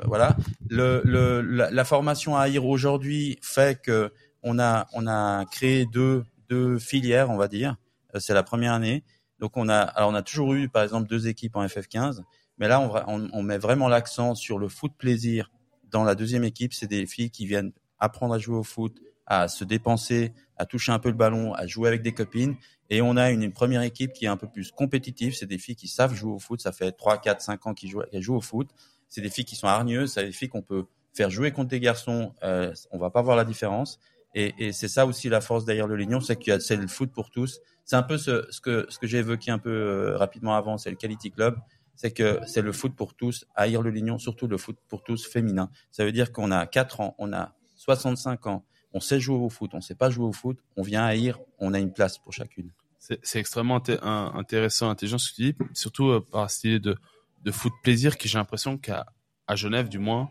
voilà. Le, le, la, formation à AIR aujourd'hui fait que on a on a créé deux deux filières, on va dire. Euh, c'est la première année. Donc on a alors on a toujours eu par exemple deux équipes en FF15, mais là on, on, on met vraiment l'accent sur le foot plaisir. Dans la deuxième équipe, c'est des filles qui viennent apprendre à jouer au foot, à se dépenser, à toucher un peu le ballon, à jouer avec des copines. Et on a une, première équipe qui est un peu plus compétitive. C'est des filles qui savent jouer au foot. Ça fait 3, 4, 5 ans qu'elles jouent au foot. C'est des filles qui sont hargneuses. C'est des filles qu'on peut faire jouer contre des garçons. Euh, on va pas voir la différence. Et, et c'est ça aussi la force derrière le Lignon, c'est a c'est le foot pour tous. C'est un peu ce, que j'ai évoqué un peu euh, rapidement avant, c'est le Quality Club. C'est que c'est le foot pour tous, haïr le Lignon, surtout le foot pour tous féminin. Ça veut dire qu'on a 4 ans, on a 65 ans, on sait jouer au foot, on sait pas jouer au foot, on vient haïr, on a une place pour chacune. C'est extrêmement intéressant, intelligent ce que tu dis, surtout euh, par cette idée de, de foot plaisir qui j'ai l'impression qu'à à Genève du moins,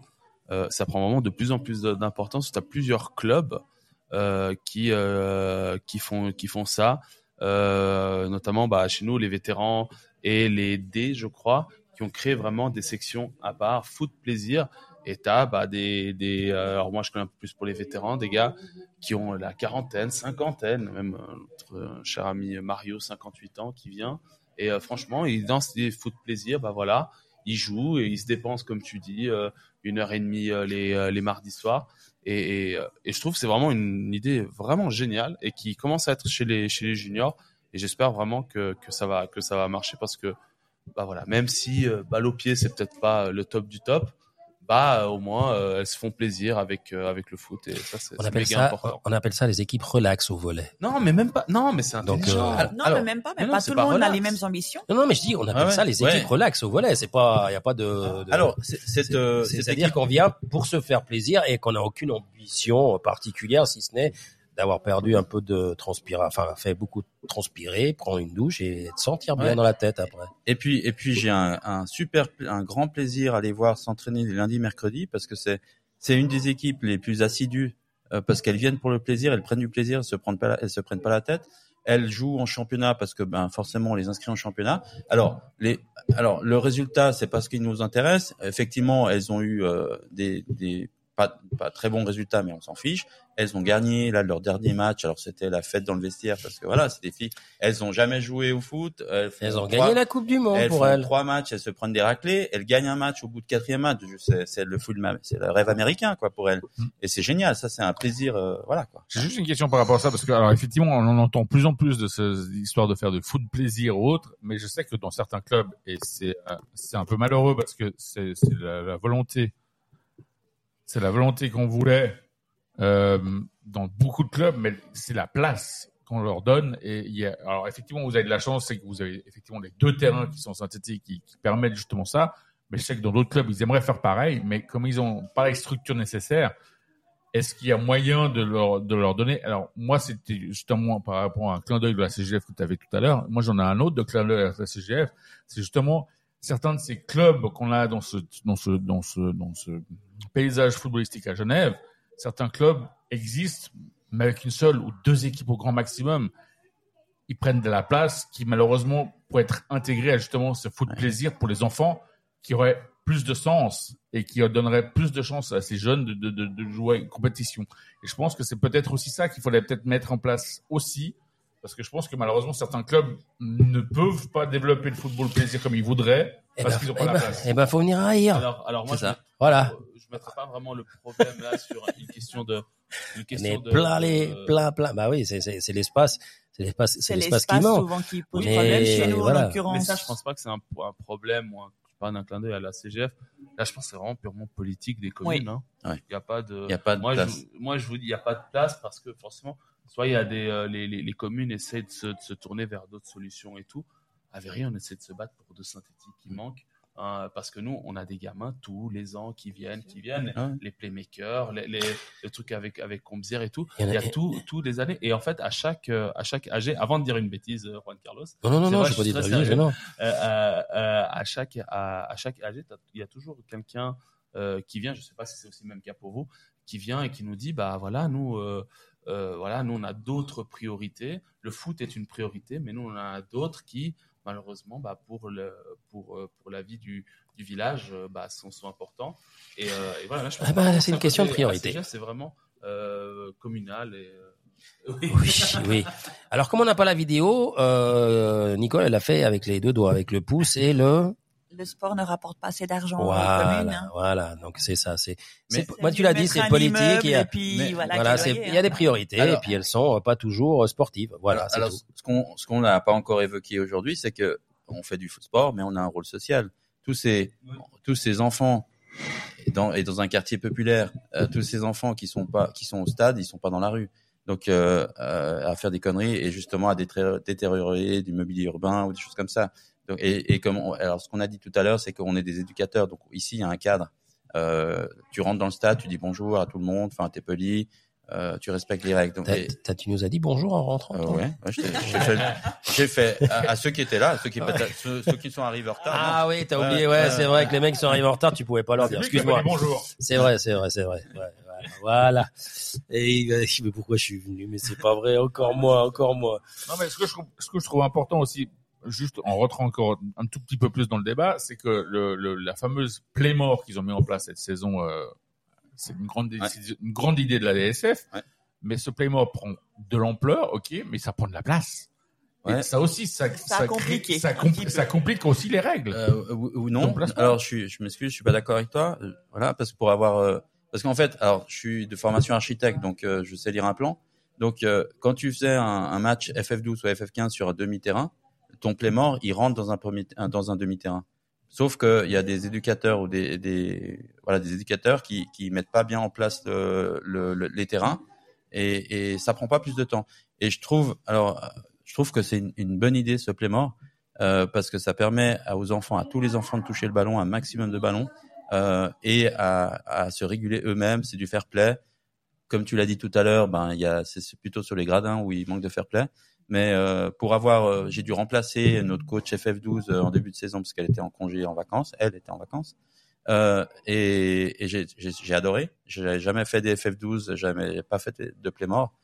euh, ça prend vraiment de plus en plus d'importance. Tu as plusieurs clubs qui, qui, font, qui font ça, notamment bah, chez nous les vétérans et les D, je crois, qui ont créé vraiment des sections à part, foot plaisir. Et t'as bah, des, des euh, alors moi je connais un peu plus pour les vétérans, des gars qui ont la quarantaine, cinquantaine, même euh, notre euh, cher ami Mario, 58 ans, qui vient. Et euh, franchement, il danse des foot plaisir, bah voilà, il joue et il se dépense, comme tu dis, euh, une heure et demie euh, les, euh, les mardis soirs. Et, euh, et je trouve que c'est vraiment une idée vraiment géniale et qui commence à être chez les, chez les juniors. Et j'espère vraiment que, que, ça va, que ça va marcher parce que, bah voilà, même si balle au pied, c'est peut-être pas le top du top, bah euh, au moins euh, elles se font plaisir avec, euh, avec le foot. Et ça, c'est On c'est appelle méga ça, important. on appelle ça les équipes relax au volet. Non, mais même pas. Non, mais c'est Donc, intelligent. euh, Non, Alors, mais même pas, mais non, pas tout le monde a les mêmes ambitions. Non, non, mais je dis, on appelle Ah ouais, ça les ouais. équipes relax au volet. C'est pas, il y a pas de. de- Alors, c'est- euh, c'est- cette c'est-à-dire équipe- qu'on vient pour se faire plaisir et qu'on n'a aucune ambition particulière, si ce n'est d'avoir perdu un peu de transpirer, enfin, fait beaucoup transpirer, prendre une douche et de sentir bien Ouais. dans la tête après. Et puis, et puis j'ai un, un super, un grand plaisir à les voir s'entraîner les lundis, mercredis, parce que c'est, c'est une des équipes les plus assidues, euh, parce qu'elles viennent pour le plaisir, elles prennent du plaisir, elles se prennent pas, la- elles se prennent pas la tête. Elles jouent en championnat parce que, ben, forcément, on les inscrit en championnat. Alors, les, alors, le résultat, c'est pas ce qui nous intéresse. Effectivement, elles ont eu euh, des, des pas, pas très bons résultats, mais on s'en fiche. Elles ont gagné là leur dernier match. Alors c'était la fête dans le vestiaire parce que voilà, c'est des filles. Elles ont jamais joué au foot. Elles, ont trois- gagné la Coupe du Monde elles pour font elles. trois matchs, elles se prennent des raclés, elles gagnent un match au bout de quatrième match. C'est le foot, c'est le rêve américain quoi pour elles. Mm. Et c'est génial, ça c'est un plaisir, euh, voilà quoi. J'ai juste une question par rapport à ça, parce que, alors, effectivement, on en entend plus en plus de ces histoires de faire de foot plaisir ou autre, mais je sais que dans certains clubs, et c'est, euh, c'est un peu malheureux parce que c'est, c'est la, la volonté, c'est la volonté qu'on voulait, euh, dans beaucoup de clubs, mais c'est la place qu'on leur donne. Et alors, effectivement, vous avez de la chance, c'est que vous avez effectivement les deux terrains qui sont synthétiques, qui, qui permettent justement ça. Mais je sais que dans d'autres clubs, ils aimeraient faire pareil, mais comme ils ont pas les structures nécessaires, est-ce qu'il y a moyen de leur, de leur donner? Alors, moi, c'était justement par rapport à un clin d'œil de la CGF que tu avais tout à l'heure. Moi, j'en ai un autre de clin d'œil de la CGF. C'est justement certains de ces clubs qu'on a dans ce, dans ce, dans ce, dans ce paysage footballistique à Genève. Certains clubs existent, mais avec une seule ou deux équipes au grand maximum. Ils prennent de la place qui, malheureusement, pourrait être intégrée à justement ce foot plaisir pour les enfants qui aurait plus de sens et qui donnerait plus de chance à ces jeunes de, de, de, de jouer une compétition. Et je pense que c'est peut-être aussi ça qu'il faudrait peut-être mettre en place aussi Parce que je pense que malheureusement, certains clubs ne peuvent pas développer le football plaisir comme ils voudraient Eh parce ben, qu'ils n'ont eh pas ben, la place. eh ben, faut venir à Aïr. Alors, alors moi, je, ça. Voilà. je mettrais pas vraiment le problème là sur une question de, une question Mais de, plein les, de- plein, plein. Bah oui, c'est, c'est, c'est l'espace, c'est l'espace, c'est C'est l'espace qui l'espace manque. souvent qui pose Mais problème chez nous voilà. en Mais l'occurrence. ça, je pense pas que c'est un, un problème ou un, je parle d'un clin d'œil à la CGF. Là, je pense que c'est vraiment purement politique des communes. Hein. Ouais. Il y a pas de, Il y a pas de moi, place. Je, moi, je vous dis, il y a pas de place parce que forcément, soit il y a des, euh, les, les, les communes essaient de se, de se tourner vers d'autres solutions et tout. À Véry, on essaie de se battre pour deux synthétiques qui manquent. hein, parce que nous, on a des gamins tous les ans qui viennent, qui viennent, les playmakers, les, les, les trucs avec avec Comzière et tout. Il y a- a tout, tous les années. Et en fait, à chaque euh, à chaque AG, avant de dire une bêtise, euh, Juan Carlos, Non, non, non, non, vrai, j'ai pas je dit sérieux. non. euh, euh, euh, à chaque à, à chaque AG, il y a toujours quelqu'un euh, qui vient. Je sais pas si c'est aussi le même cas pour vous, qui vient et qui nous dit bah voilà nous euh, euh, voilà nous on a d'autres priorités. Le foot est une priorité, mais nous on a d'autres qui malheureusement bah pour le pour euh, pour la vie du du village euh, bah sont, sont importants et, euh, et voilà là, je pense Ah bah, c'est une question de priorité. C'est vraiment communal et oui. Oui, (laughs) oui. Alors, comme on n'a pas la vidéo, euh, Nicole, elle l'a fait avec les deux doigts, avec le pouce et le. Le sport ne rapporte pas assez d'argent aux communes. Voilà, hein. voilà. Donc c'est ça. C'est. Moi, tu l'as dit, c'est politique. et puis mais- voilà. voilà, c'est. Il y a des hein. priorités Alors- et puis elles sont euh, pas toujours euh, sportives. Voilà, c'est Alors, tout. ce qu'on ce qu'on n'a pas encore évoqué aujourd'hui, c'est que on fait du sport, mais on a un rôle social. Tous ces tous ces enfants et dans et dans un quartier populaire, euh, tous ces enfants qui sont pas qui sont au stade, ils sont pas dans la rue. Donc euh, euh, à faire des conneries et justement à détré- détériorer du mobilier urbain ou des choses comme ça. Donc, et, et comme on- alors ce qu'on a dit tout à l'heure, c'est qu'on est des éducateurs. Donc ici il y a un cadre. Euh, tu rentres dans le stade, tu dis bonjour à tout le monde, enfin t'es poli, euh, tu respectes les règles. Donc, T'as- et- t'as- tu nous as dit bonjour en rentrant. euh, ouais, j'ai fait, j'ai fait à, à ceux qui étaient là, à ceux qui, peut-être- ceux, ceux qui sont arrivés en retard. Ah oui, t'as oublié. Ouais, c'est vrai que les mecs qui sont arrivés en retard, tu pouvais pas leur dire. C'est lui qui a Excuse-moi. bonjour. C'est vrai, c'est vrai, c'est vrai. Ouais, voilà, voilà. Et il va dire, mais pourquoi je suis venu? Mais c'est pas vrai. Encore moi, encore moi. Non, mais ce que je trouve, ce que je trouve important aussi, juste en rentrant encore un tout petit peu plus dans le débat, c'est que le, le, la fameuse Playmore qu'ils ont mis en place cette saison, euh, c'est une grande, Ouais. une grande idée de la DSF. Ouais. Mais ce Playmore prend de l'ampleur, ok, mais ça prend de la place. Et ça aussi, ça, Ça compliqué, ça, ça complique aussi les règles. Euh, ou, ou non. Alors je suis, je m'excuse, je suis pas d'accord avec toi. Euh, Voilà, parce que pour avoir, euh, parce qu'en fait, alors je suis de formation architecte, donc euh, je sais lire un plan. Donc euh, quand tu faisais un, un match FF12 ou FF15 sur un demi-terrain, ton playmore il rentre dans un premier, dans un demi-terrain. Sauf que il y a des éducateurs ou des, des voilà des éducateurs qui qui mettent pas bien en place le, le- le- les terrains et, et ça prend pas plus de temps. Et je trouve alors je trouve que c'est une, une bonne idée ce playmore euh, parce que ça permet aux enfants, à tous les enfants de toucher le ballon, un maximum de ballons euh, et à, à se réguler eux-mêmes. C'est du fair play. Comme tu l'as dit tout à l'heure, ben il y a c'est plutôt sur les gradins où il manque de fair play. Mais euh, pour avoir, euh, j'ai dû remplacer notre coach FF12 euh, en début de saison parce qu'elle était en congé en vacances. Elle était en vacances. Euh, et et j'ai adoré. J'ai jamais fait des FF12, jamais pas fait de playmore.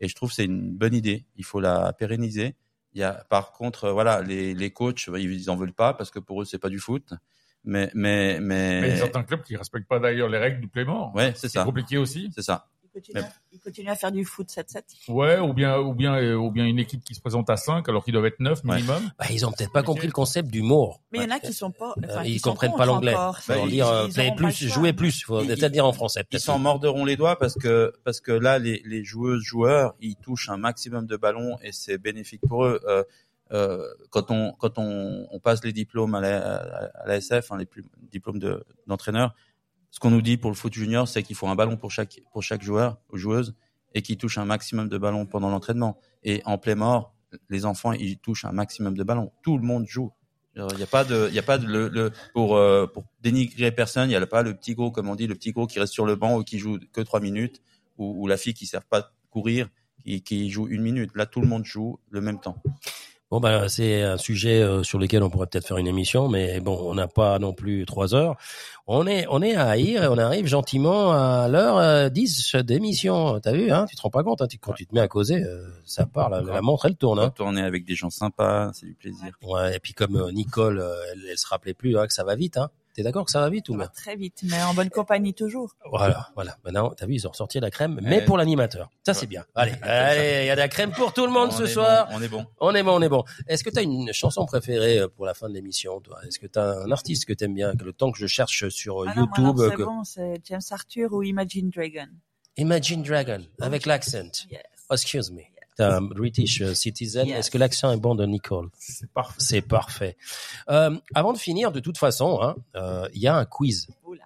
Et je trouve que c'est une bonne idée. Il faut la pérenniser. Il y a, par contre, euh, voilà, les, les coachs, ils en veulent pas parce que pour eux, c'est pas du foot. Mais, mais, mais, Mais il y a certains clubs qui respectent pas d'ailleurs les règles du Playmore. ouais, c'est C'est ça, compliqué aussi. c'est ça. Il continue, à, il continue à faire du foot 7-7. Ouais, ou bien, ou bien, euh, ou bien une équipe qui se présente à 5 alors qu'ils doivent être 9 Ouais. minimum. Bah, ils ont peut-être pas compris le concept d'humour. Mais il y en a qui sont pas. Enfin, Euh, ils sont comprennent contre pas l'anglais. Bah, ils- dire euh, ils play pas le plus, jouer plus. Faut peut-être dire en français. Ils s'en mordront les doigts parce que parce que là, les, les joueuses joueurs, ils touchent un maximum de ballons et c'est bénéfique pour eux. Euh, euh, quand on quand on, on passe les diplômes à la, à la SF, hein, les plus, diplômes de d'entraîneur, ce qu'on nous dit pour le foot junior, c'est qu'il faut un ballon pour chaque pour chaque joueur ou joueuse et qu'ils touchent un maximum de ballons pendant l'entraînement. Et en play mort, les enfants ils touchent un maximum de ballons. Tout le monde joue. Il n'y a pas de, il y a pas de le, le- pour euh, pour dénigrer personne. Il y a pas le petit gros, comme on dit, le petit gros qui reste sur le banc ou qui joue que trois minutes, ou, la fille qui ne sert pas courir, qui, qui joue une minute. Là, tout le monde joue le même temps. Bon bah c'est un sujet euh, sur lequel on pourrait peut-être faire une émission, mais bon, on n'a pas non plus trois heures. On est on est à Aïr et on arrive gentiment à l'heure euh, 10 d'émission. T'as vu hein Tu te rends pas compte hein, tu, Quand tu te mets à causer, euh, ça part. La, la montre elle tourne. Hein. Tourner avec des gens sympas, c'est du plaisir. Ouais, et puis comme euh, Nicole, euh, elle, elle se rappelait plus hein, que ça va vite. Hein. T'es d'accord que ça va vite ou bien très vite, mais en bonne compagnie toujours. Voilà, voilà. Maintenant, t'as vu, ils ont ressorti la crème, mais pour l'animateur. Ça, c'est bien. Allez, (laughs) allez, il y a de la crème pour tout le monde On ce soir. bon, on est bon. On est bon, on est bon. Est-ce que tu as une chanson préférée euh, pour la fin de l'émission, toi? Est-ce que tu as un artiste que t'aimes bien que Le temps que je cherche sur euh, Ah YouTube. c'est que- bon, c'est James Arthur ou Imagine Dragon? Imagine Dragon, avec l'accent. Yes. Oh, excuse me. Un British euh, citizen. Yes. Est-ce que l'accent est bon de Nicole? C'est parfait. C'est parfait. Euh, avant de finir, de toute façon, hein, euh, il y a un quiz. Oula.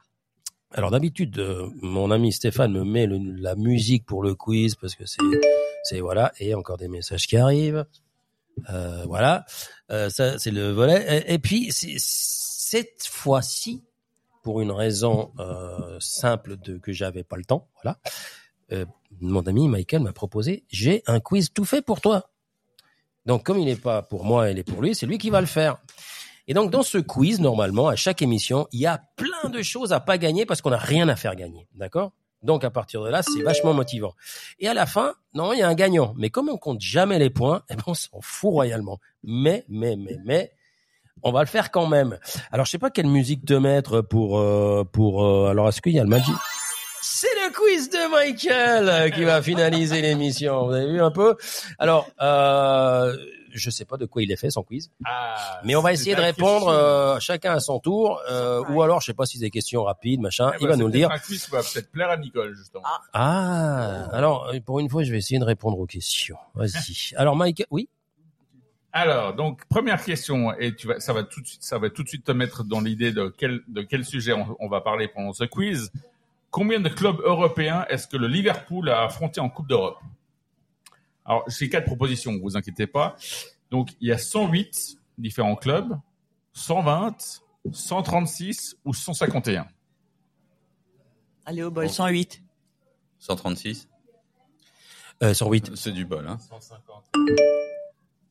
Alors d'habitude, euh, mon ami Stéphane me met le- la musique pour le quiz parce que c'est, c'est voilà, et encore des messages qui arrivent. Euh, voilà, Euh, ça c'est le volet. Et, et puis c'est- cette fois-ci, pour une raison euh, simple de que j'avais pas le temps, voilà. Mon ami Michael m'a proposé, j'ai un quiz tout fait pour toi. Donc comme il n'est pas pour moi, il est pour lui, c'est lui qui va le faire. Et donc dans ce quiz, normalement, à chaque émission, il y a plein de choses à pas gagner parce qu'on n'a rien à faire gagner, d'accord? Donc à partir de là, c'est vachement motivant. Et à la fin, non, il y a un gagnant. Mais comme on compte jamais les points, eh ben on s'en fout royalement. Mais, mais, mais, mais, on va le faire quand même. Alors je sais pas quelle musique te mettre pour euh, pour. euh, alors est-ce qu'il y a le Magic quiz de Michael euh, qui va finaliser (laughs) l'émission. Vous avez vu un peu? Alors, euh, je sais pas de quoi il est fait son quiz, Ah, mais on va essayer de répondre question. euh, chacun à son tour, euh, ou alors je sais pas si c'est des questions rapides, machin. Eh il ben, va nous le dire. Un quiz qui va peut-être plaire à Nicole, justement. Ah, alors euh, pour une fois, je vais essayer de répondre aux questions. Vas-y. (laughs) Alors Michael, oui? Alors, donc première question, et tu vas, ça va tout de suite, ça va tout de suite te mettre dans l'idée de quel, de quel sujet on, on va parler pendant ce quiz. Combien de clubs européens est-ce que le Liverpool a affronté en Coupe d'Europe? Alors, j'ai quatre propositions, vous inquiétez pas. Donc, il y a 108 différents clubs, 120, 136 ou 151. Allez au bol, 108. 136. Euh, 108. C'est du bol, hein.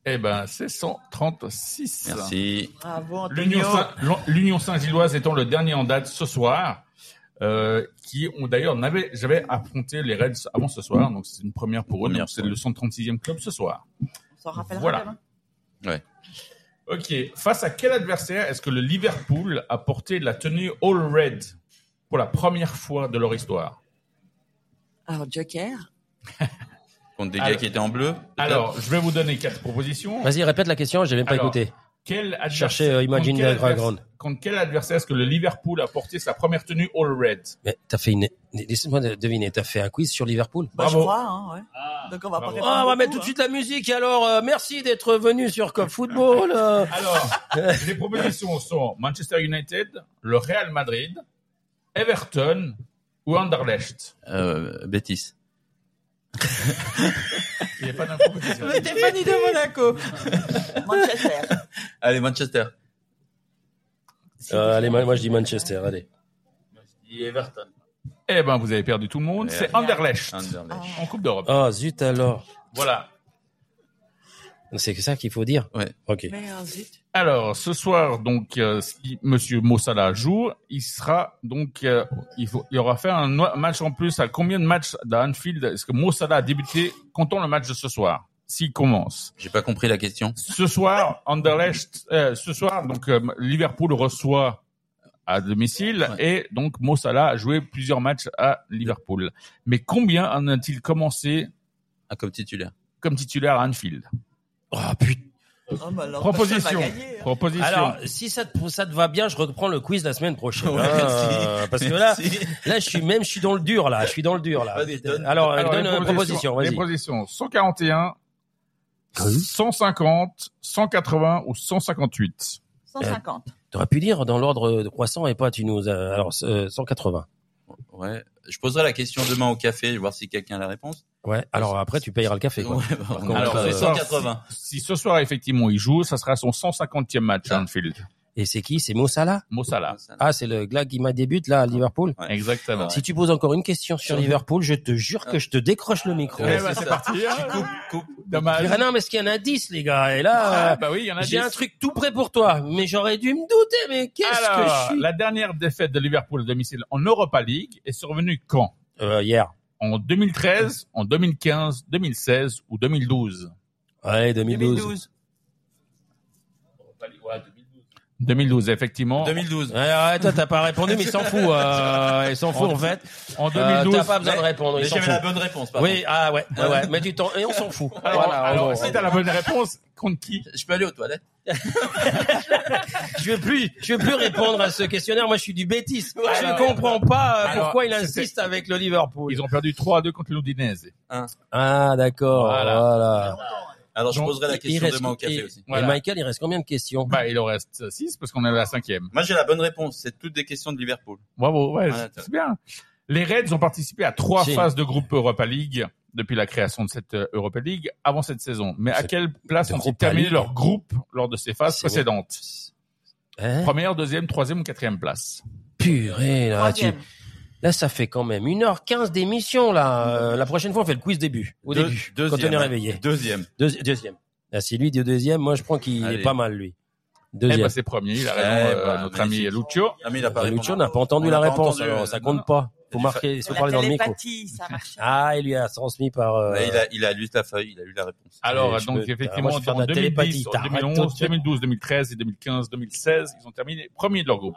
Eh ben, c'est 136. Merci. Bravo, l'Union Saint-Gilloise étant le dernier en date ce soir, euh, qui ont d'ailleurs n'avait j'avais affronté les Reds avant ce soir, donc c'est une première pour eux. C'est le 136e club ce soir. On s'en rappellera Voilà. demain. Ok. Face à quel adversaire est-ce que le Liverpool a porté la tenue All Red pour la première fois de leur histoire? Alors, Joker. Contre des Alors- gars qui étaient en bleu. Alors, je vais vous donner quatre propositions. Vas-y, répète la question. J'ai même pas Alors, écouté. Quel adversaire, Cherchez euh, Imagine contre quel Dragon. adversaire- contre quel adversaire est-ce que le Liverpool a porté sa première tenue All Red? Mais t'as fait une. Laisse-moi deviner. T'as fait un quiz sur Liverpool? Bah, je Bravo. crois, hein, ouais. Donc, on va pas Ah, on va beaucoup, mettre tout de hein. suite la musique. Alors, euh, merci d'être venu sur Cop Football. (laughs) euh. Alors, les propositions sont Manchester United, le Real Madrid, Everton ou Anderlecht? Euh, Bétis. Il n'y a pas d'improvisation. Stéphanie de Monaco. Manchester. Allez, Manchester. Euh, allez, moi, moi, je dis Manchester. Allez. Everton. Eh ben, vous avez perdu tout le monde. Ouais. C'est Anderlecht Anderlecht. en Coupe d'Europe. Oh zut alors. Voilà. C'est ça qu'il faut dire. Ouais. Ok. Merde, zut. Alors, ce soir, donc, euh, si Monsieur Mossala joue, il sera donc, euh, il faut, il aura fait un match en plus. À combien de matchs d'Anfield est-ce que Mossala a débuté? Comptons le match de ce soir. S'il commence. J'ai pas compris la question. Ce soir, Anderlecht, euh, ce soir, donc euh, Liverpool reçoit à domicile Ouais. et donc Mo Salah a joué plusieurs matchs à Liverpool. Mais combien en a-t-il commencé Ah, comme titulaire. comme titulaire à Anfield? Oh putain. Oh, bah alors, Proposition. gagner, hein. Proposition. Alors, si ça te, ça te va bien, je reprends le quiz la semaine prochaine. Ouais, hein, euh, parce que là, là, je suis même, je suis dans le dur là. Je suis dans le dur là. Donne. Alors, Alors, donne une proposition. Les Vas-y. propositions 141, Oui. 150, 180 ou 158. 150. T'aurais pu dire dans l'ordre de croissant et pas tu nous. alors, euh, 180. Ouais. Je poserai la question demain au café, voir si quelqu'un a la réponse. Ouais. Alors après, tu payeras le café. Quoi. Ouais, bah, contre, Alors, alors, euh, c'est 180. Si ce soir, effectivement, il joue, ça sera son 150e match à Anfield. Et c'est qui? C'est Mo Salah? Mo Salah. Ah, c'est le gars qui m'a débute là à Liverpool? Ouais. Exactement. Si tu poses encore une question sur Liverpool, je te jure que je te décroche le micro. Eh Ouais, ben, c'est parti. hein. Coupe, coupe. Dommage. Ah non, mais est-ce qu'il y en a 10, les gars? Et là, Ah, euh, bah oui, j'ai 10. un truc tout prêt pour toi. Mais j'aurais dû me douter, mais qu'est-ce que je Alors, suis? la dernière défaite de Liverpool à domicile en Europa League est survenue quand? Euh, Hier. En 2013, en 2015, 2016 ou 2012 Ouais, 2012. 2012. 2012, effectivement. 2012. Ouais, ouais, toi, t'as pas répondu, mais il s'en fout. Euh, il s'en fout, en fait. En Euh, 2012. t'as pas besoin de répondre, Mais j'avais la bonne réponse, par Oui, ah ouais, ouais, ouais, mais du temps, et on s'en fout. (laughs) alors, Voilà, alors, si t'as la bonne réponse, contre qui. Je peux aller aux toilettes. (laughs) je veux plus, je veux plus répondre à ce questionnaire. Moi, je suis du bêtis. je ne comprends pas euh, alors, pourquoi il insiste avec le Liverpool. Ils ont perdu 3 à 2 contre l'Udinese. Ah, d'accord, Voilà. voilà. Alors, je poserai la question reste- demain au café et- aussi. Et. Michael, il reste combien de questions? Bah, il en reste 6 parce qu'on est à la cinquième. Moi, j'ai la bonne réponse. C'est toutes des questions de Liverpool. Bravo, ouais, Voilà, c'est bien. Les Reds ont participé à trois phases de groupe Europa League depuis la création de cette euh, Europa League avant cette saison. Mais à quelle place de ont-ils terminé leur groupe lors de ces phases précédentes? Hein? Première, deuxième, troisième ou quatrième place? Purée, là, tu... Là, ça fait quand même 1h15 d'émission, là. Euh, la prochaine fois, on fait le quiz début. Au Deux- début. deuxième, quand on est réveillé. Deuxième. Deuxi- deuxième. Ah, si lui dit deuxième, moi, je prends qu'il est pas mal, lui. Eh Deuxième. ben, c'est premier, il a raison, Eh euh, ben, notre ami Lucio. Ah, mais il a pas répondu. Lucio n'a pas entendu la pas réponse, entendu, alors ça compte non. pas. Faut Il marquer, il faut parler dans le micro. ça. Ah, il lui a transmis par. euh, il a, il a lu la feuille, il a lu la réponse. Alors, donc, peux- effectivement, en la 2010, télépathie, en t'arrêtes tout de 2011, suite. 2012, 2013 et 2015, 2016, ils ont terminé premiers de leur groupe.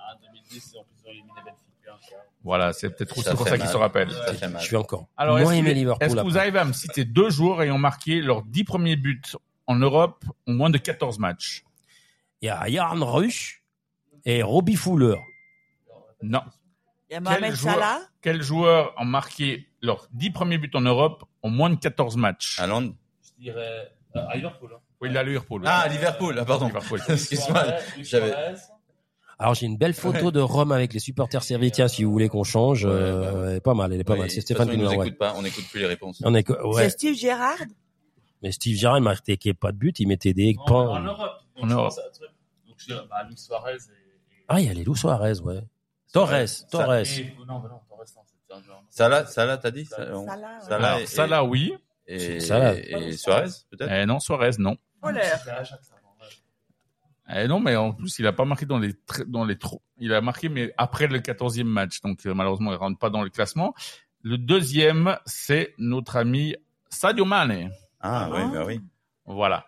Voilà, c'est peut-être aussi pour ça qu'ils se rappellent. Je suis encore. Alors, moins est-ce aimé que, Liverpool. est-ce que vous arrivez à me citer deux joueurs ayant marqué leurs dix premiers buts en Europe en moins de 14 matchs? Il y a Yarn Rush et Robbie Fuller. Non. Il y a Mohamed Quel joueur- Salah. Quels joueurs ont marqué leurs dix premiers buts en Europe en moins de 14 matchs? Haaland. Je dirais euh, à Liverpool. Hein. Oui, il a Liverpool. Ah, Liverpool. Ah, pardon. Liverpool. (laughs) Excuse-moi. J'avais. Alors j'ai une belle photo de Rome avec les supporters servitiens si vous voulez qu'on change. euh, elle est pas mal, elle est pas mal. C'est Stéphane qui nous nous l'envoie. écoute pas. On n'écoute plus les réponses. On est, C'est. Steve Gerrard? Mais Steve Gerrard il marquait pas de but, il mettait des En, pans. en Europe. En Europe. Donc, je dirais bah, Luis Suarez et. et- Ah, il y a les Lou Suarez, ouais. Torres, Torres. et- non, bah non, Torres, non. Salah, Salah, t'as dit Salah, on- Salah, ouais. Salah Alors, et- Salah, oui. et, Salah. et, Suarez, peut-être? Eh non, Suarez, non. Fuller. C'était à Ajax avant. ouais. Eh non, mais en plus, il a pas marqué dans les dans les trous. Il a marqué, mais après le 14e match. Donc, euh, malheureusement, il rentre pas dans le classement. Le deuxième, c'est notre ami Sadio Mane. Ah, oui, bah oui. Voilà.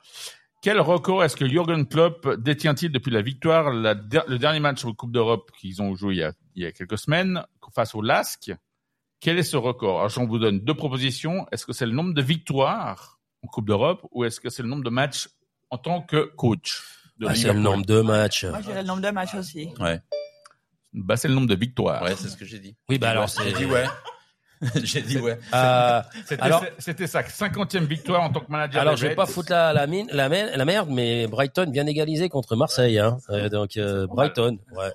Quel record est-ce que Jürgen Klopp détient-il depuis la victoire, la le dernier match au Coupe d'Europe qu'ils ont joué il y, a, il y a quelques semaines face au LASK? Quel est ce record? Alors, j'en vous donne deux propositions. Est-ce que c'est le nombre de victoires en Coupe d'Europe ou est-ce que c'est le nombre de matchs en tant que coach? De Ah, c'est le nombre de matchs. Moi, j'irais le nombre de matchs aussi. Ouais, Bah, c'est le nombre de victoires. ouais, c'est ce que j'ai dit. Oui, bah alors J'ai dit ouais. (laughs) j'ai dit ouais. Euh, C'était Alors- c'était sa cinquantième victoire en tant que manager. alors je vais pas foutre la la, mine, la, mer- la merde, mais Brighton vient d'égaliser contre Marseille. Hein. Euh, donc euh, Brighton, ouais.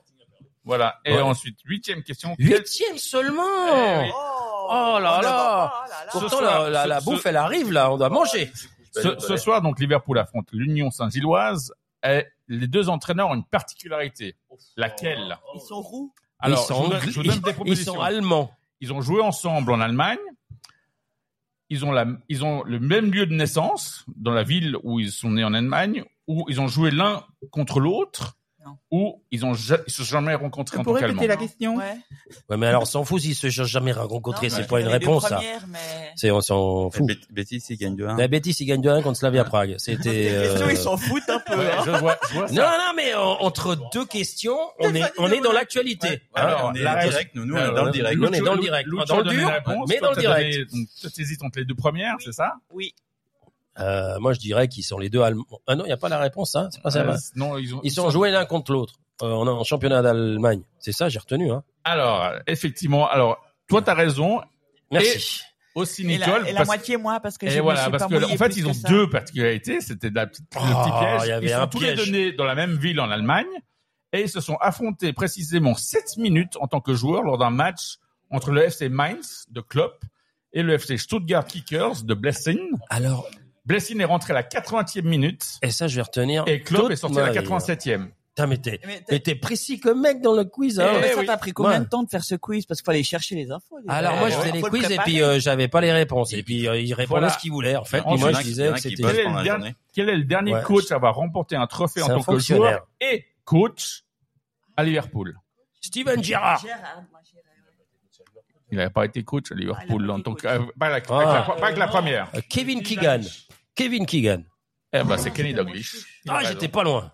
Voilà. Et Ouais. ensuite, huitième question. Quel- Huitième seulement. Eh oui. Oh là là. Ce Pourtant soir, la, la, ce- la ce- bouffe elle arrive là, on doit manger. Ce, ce soir, donc, Liverpool affronte l'Union Saint-Gilloise. Et les deux entraîneurs ont une particularité. Laquelle Ils sont roux. Alors, ils je sont, vous donne, je vous donne des ils sont allemands. Ils ont joué ensemble en Allemagne. Ils ont, la, ils ont le même lieu de naissance dans la ville où ils sont nés en Allemagne, où ils ont joué l'un contre l'autre, Où ils ont ja- ils se sont jamais rencontrés en tant qu'Allemands. question Ouais. Ouais, mais alors on s'en fout s'ils se sont jamais rencontrés, c'est pas une réponse ça. mais- C'est on s'en fout. Bé- Bétis, il gagne de 1. La bêtise, ils gagnent 2-1 contre Slavia Prague. C'était. Les questions, euh, ils s'en foutent un peu. Ouais, hein. je vois, je vois ça. Non, non, mais euh, entre deux questions, on est, on est dans l'actualité. Hein Alors, on est la- direct, nous, nous, on est dans le direct. Nous, on est dans le direct. Dans le dur, la mais dans le t'as direct. toi, t'hésites entre les deux premières, c'est ça? Oui. Euh, moi, je dirais qu'ils sont les deux Allemands. Ah non, il n'y a pas la réponse, hein. C'est pas ça. Euh, va. Non, ils ont. Ils sont joués l'un contre l'autre euh, en, en championnat d'Allemagne. C'est ça, j'ai retenu. Hein. Alors, effectivement, alors, toi, t'as raison. Merci. Aussi, Et la, Nicole. et la parce- moitié, moi, parce que Et voilà, parce pas que en fait, ils ont ça. deux particularités. C'était de la petite, le petit Oh, piège. il y avait ils sont un tous les deux nés dans la même ville en Allemagne et ils se sont affrontés précisément 7 minutes en tant que joueurs lors d'un match entre le FC Mainz de Klopp et le FC Stuttgart Kickers de Blessing. Alors, Blessing est rentré à la 80e minute et ça, je vais retenir. et Klopp est sorti à la ma vie. 87e. Putain, mais t'es, Mais t'es précis comme mec dans le quiz. Hein. Mais Eh ça oui. t'a pris combien Ouais. de temps de faire ce quiz? Parce qu'il fallait chercher les infos. Alors moi, je faisais les le quiz et puis euh, j'avais pas les réponses. Et puis euh, ils répondaient Voilà. ce qu'ils voulaient en fait. En Et moi, je disais que c'était. Quel dernier, quel est le dernier Ouais. coach à avoir remporté un trophée en tant que joueur et coach à Liverpool? Steven Gerrard. Il n'avait pas été coach à Ah, Liverpool en que, euh, pas, la, Ah. avec la- pas avec la première. Euh, Kevin Keegan. Kevin Keegan. Eh ben, c'est Kenny a Ah, j'étais pas loin.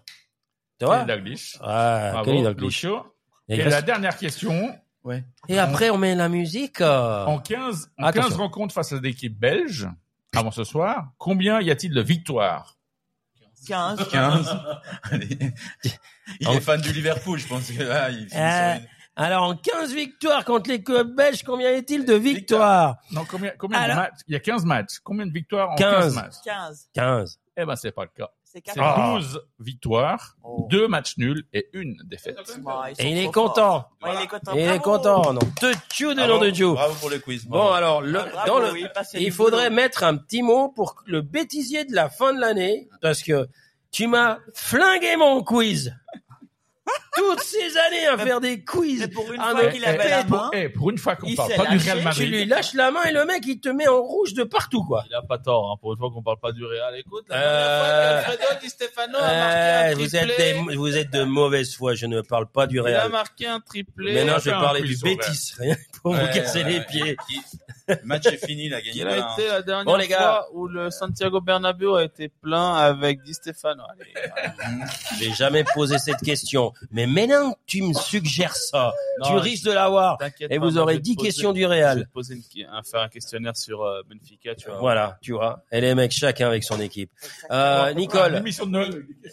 Tu vois? Kelly Dalglish. Ah, Bravo, Kelly Dalglish. Lucio. Et, Et la dernière question. Ouais. et après, on met la musique. euh. En 15, en Attention. 15 rencontres face à des équipes belges, avant ce soir, combien y a-t-il de victoires? 15. 15. (laughs) Allez. Il est fan du Liverpool, je pense que là, il Euh, alors, en 15 victoires contre les clubs belges, combien est-il de victoires Non, combien, combien Alors- de matchs? Il y a 15 matchs. Combien de victoires en 15. 15, matchs? 15. 15. Eh ben, c'est pas le cas. C'est C'est 4. Ah. 12 victoires, Oh. 2 matchs nuls et une défaite. Et il est content. Ouais, il est content. Il est content. Non. De Dieu, de nom de Dieu. Bravo pour le quiz. Bon, alors, le, Ah, dans bravo, le, il passe il faudrait boulot. mettre un petit mot pour le bêtisier de la fin de l'année, parce que tu m'as flingué mon quiz. Toutes ces années à faire des quiz. Mais pour une Ah, fois qu'il avait la pour, main, eh, pour une fois qu'on il parle pas du. Real Tu Madrid. lui lâches la main et le mec, il te met en rouge de partout, quoi. Il a pas tort, hein, pour une fois qu'on parle pas du Real. Écoute, la Euh, dernière fois qu'Alfredo Di Stefano a marqué un vous êtes triplé, des, vous êtes de mauvaise foi. Je ne parle pas du il a Real. marqué un triplé. Mais non, on je parlais du Bétis. Rien que pour vous casser ouais, les ouais. pieds. Le match est fini, il a gagné. Il a été la dernière Bon, les gars. fois où le Santiago Bernabéu a été plein avec Di Stefano. (laughs) J'ai jamais posé cette question. Mais maintenant que tu me suggères ça, Non, tu risques de l'avoir. Et vous aurez je vais te 10 poser- questions du Je vais Real. te poser une, un, faire un questionnaire sur euh, Benfica, tu vois. Voilà, tu vois. Et les mecs, chacun avec son équipe. Euh, Nicole,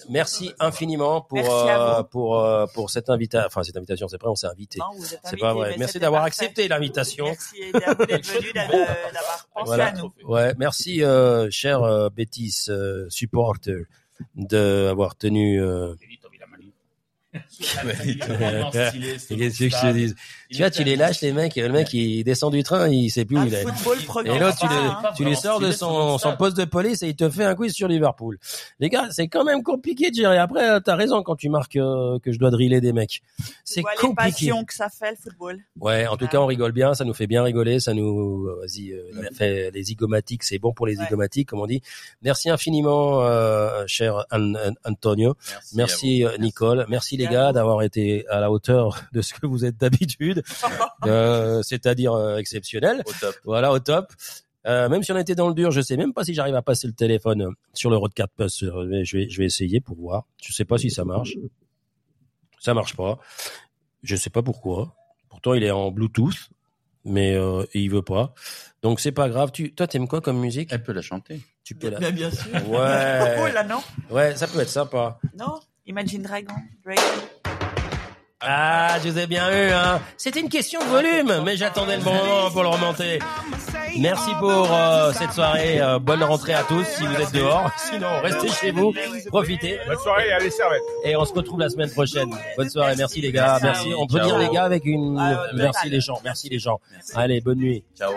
merci infiniment pour Merci euh, pour euh, pour cette invitation. Enfin, cette invitation, c'est vrai, on s'est invité. Non, vous êtes C'est invité, pas vrai. Merci d'avoir accepté l'invitation. Merci (laughs) d'avoir pensé Voilà. à nous. Ouais, merci, euh, cher euh, Bétis euh, supporter, de avoir tenu. Euh... Qu'est-ce que je te dise Tu vois, tu les lâches les mecs, et le mec il descend du train, il sait plus où il est. Et l'autre, tu, pas, le, tu les sors de son, son poste de police et il te fait un quiz sur Liverpool. Les gars, c'est quand même compliqué de gérer. Après, euh, t'as raison quand tu marques euh, que je dois driller des mecs. C'est compliqué. que ça fait le football. Ouais, en tout Ouais. cas, on rigole bien, ça nous fait bien rigoler, ça nous, euh, vas-y, euh, il a fait les zygomatiques, c'est bon pour les Ouais. zygomatiques, comme on dit. Merci infiniment, euh, cher An- An- Antonio. Merci. Merci, Nicole. Merci les gars d'avoir été à la hauteur de ce que vous êtes d'habitude, (laughs) euh, c'est-à-dire euh, exceptionnel. Au top. Voilà, au top. Euh, même si on était dans le dur, je sais même pas si j'arrive à passer le téléphone sur le Road 4 Plus. Euh, mais Je vais, je vais essayer pour voir. Je sais pas si ça marche. Ça marche pas. Je sais pas pourquoi. Pourtant, il est en Bluetooth, mais euh, il veut pas. Donc c'est pas grave. Tu, toi, t'aimes quoi comme musique? Elle peut la chanter. Tu peux la. Bien, bien sûr. Ouais. (laughs) là non, Ouais, ça peut être sympa. non? Imagine Dragon. Dragon. Ah, je vous ai bien eu, hein. C'était une question de volume, mais j'attendais le bon moment pour le remonter. Merci pour euh, cette soirée. euh, bonne rentrée à tous si vous êtes dehors. (laughs) Sinon, restez chez vous, profitez. Bonne soirée, allez, servette. Et on se retrouve la semaine prochaine. Bonne soirée, merci les gars. Merci. On peut Ciao. dire les gars avec une. Ah, Merci les gens. Merci les gens. Allez, bonne nuit. Ciao.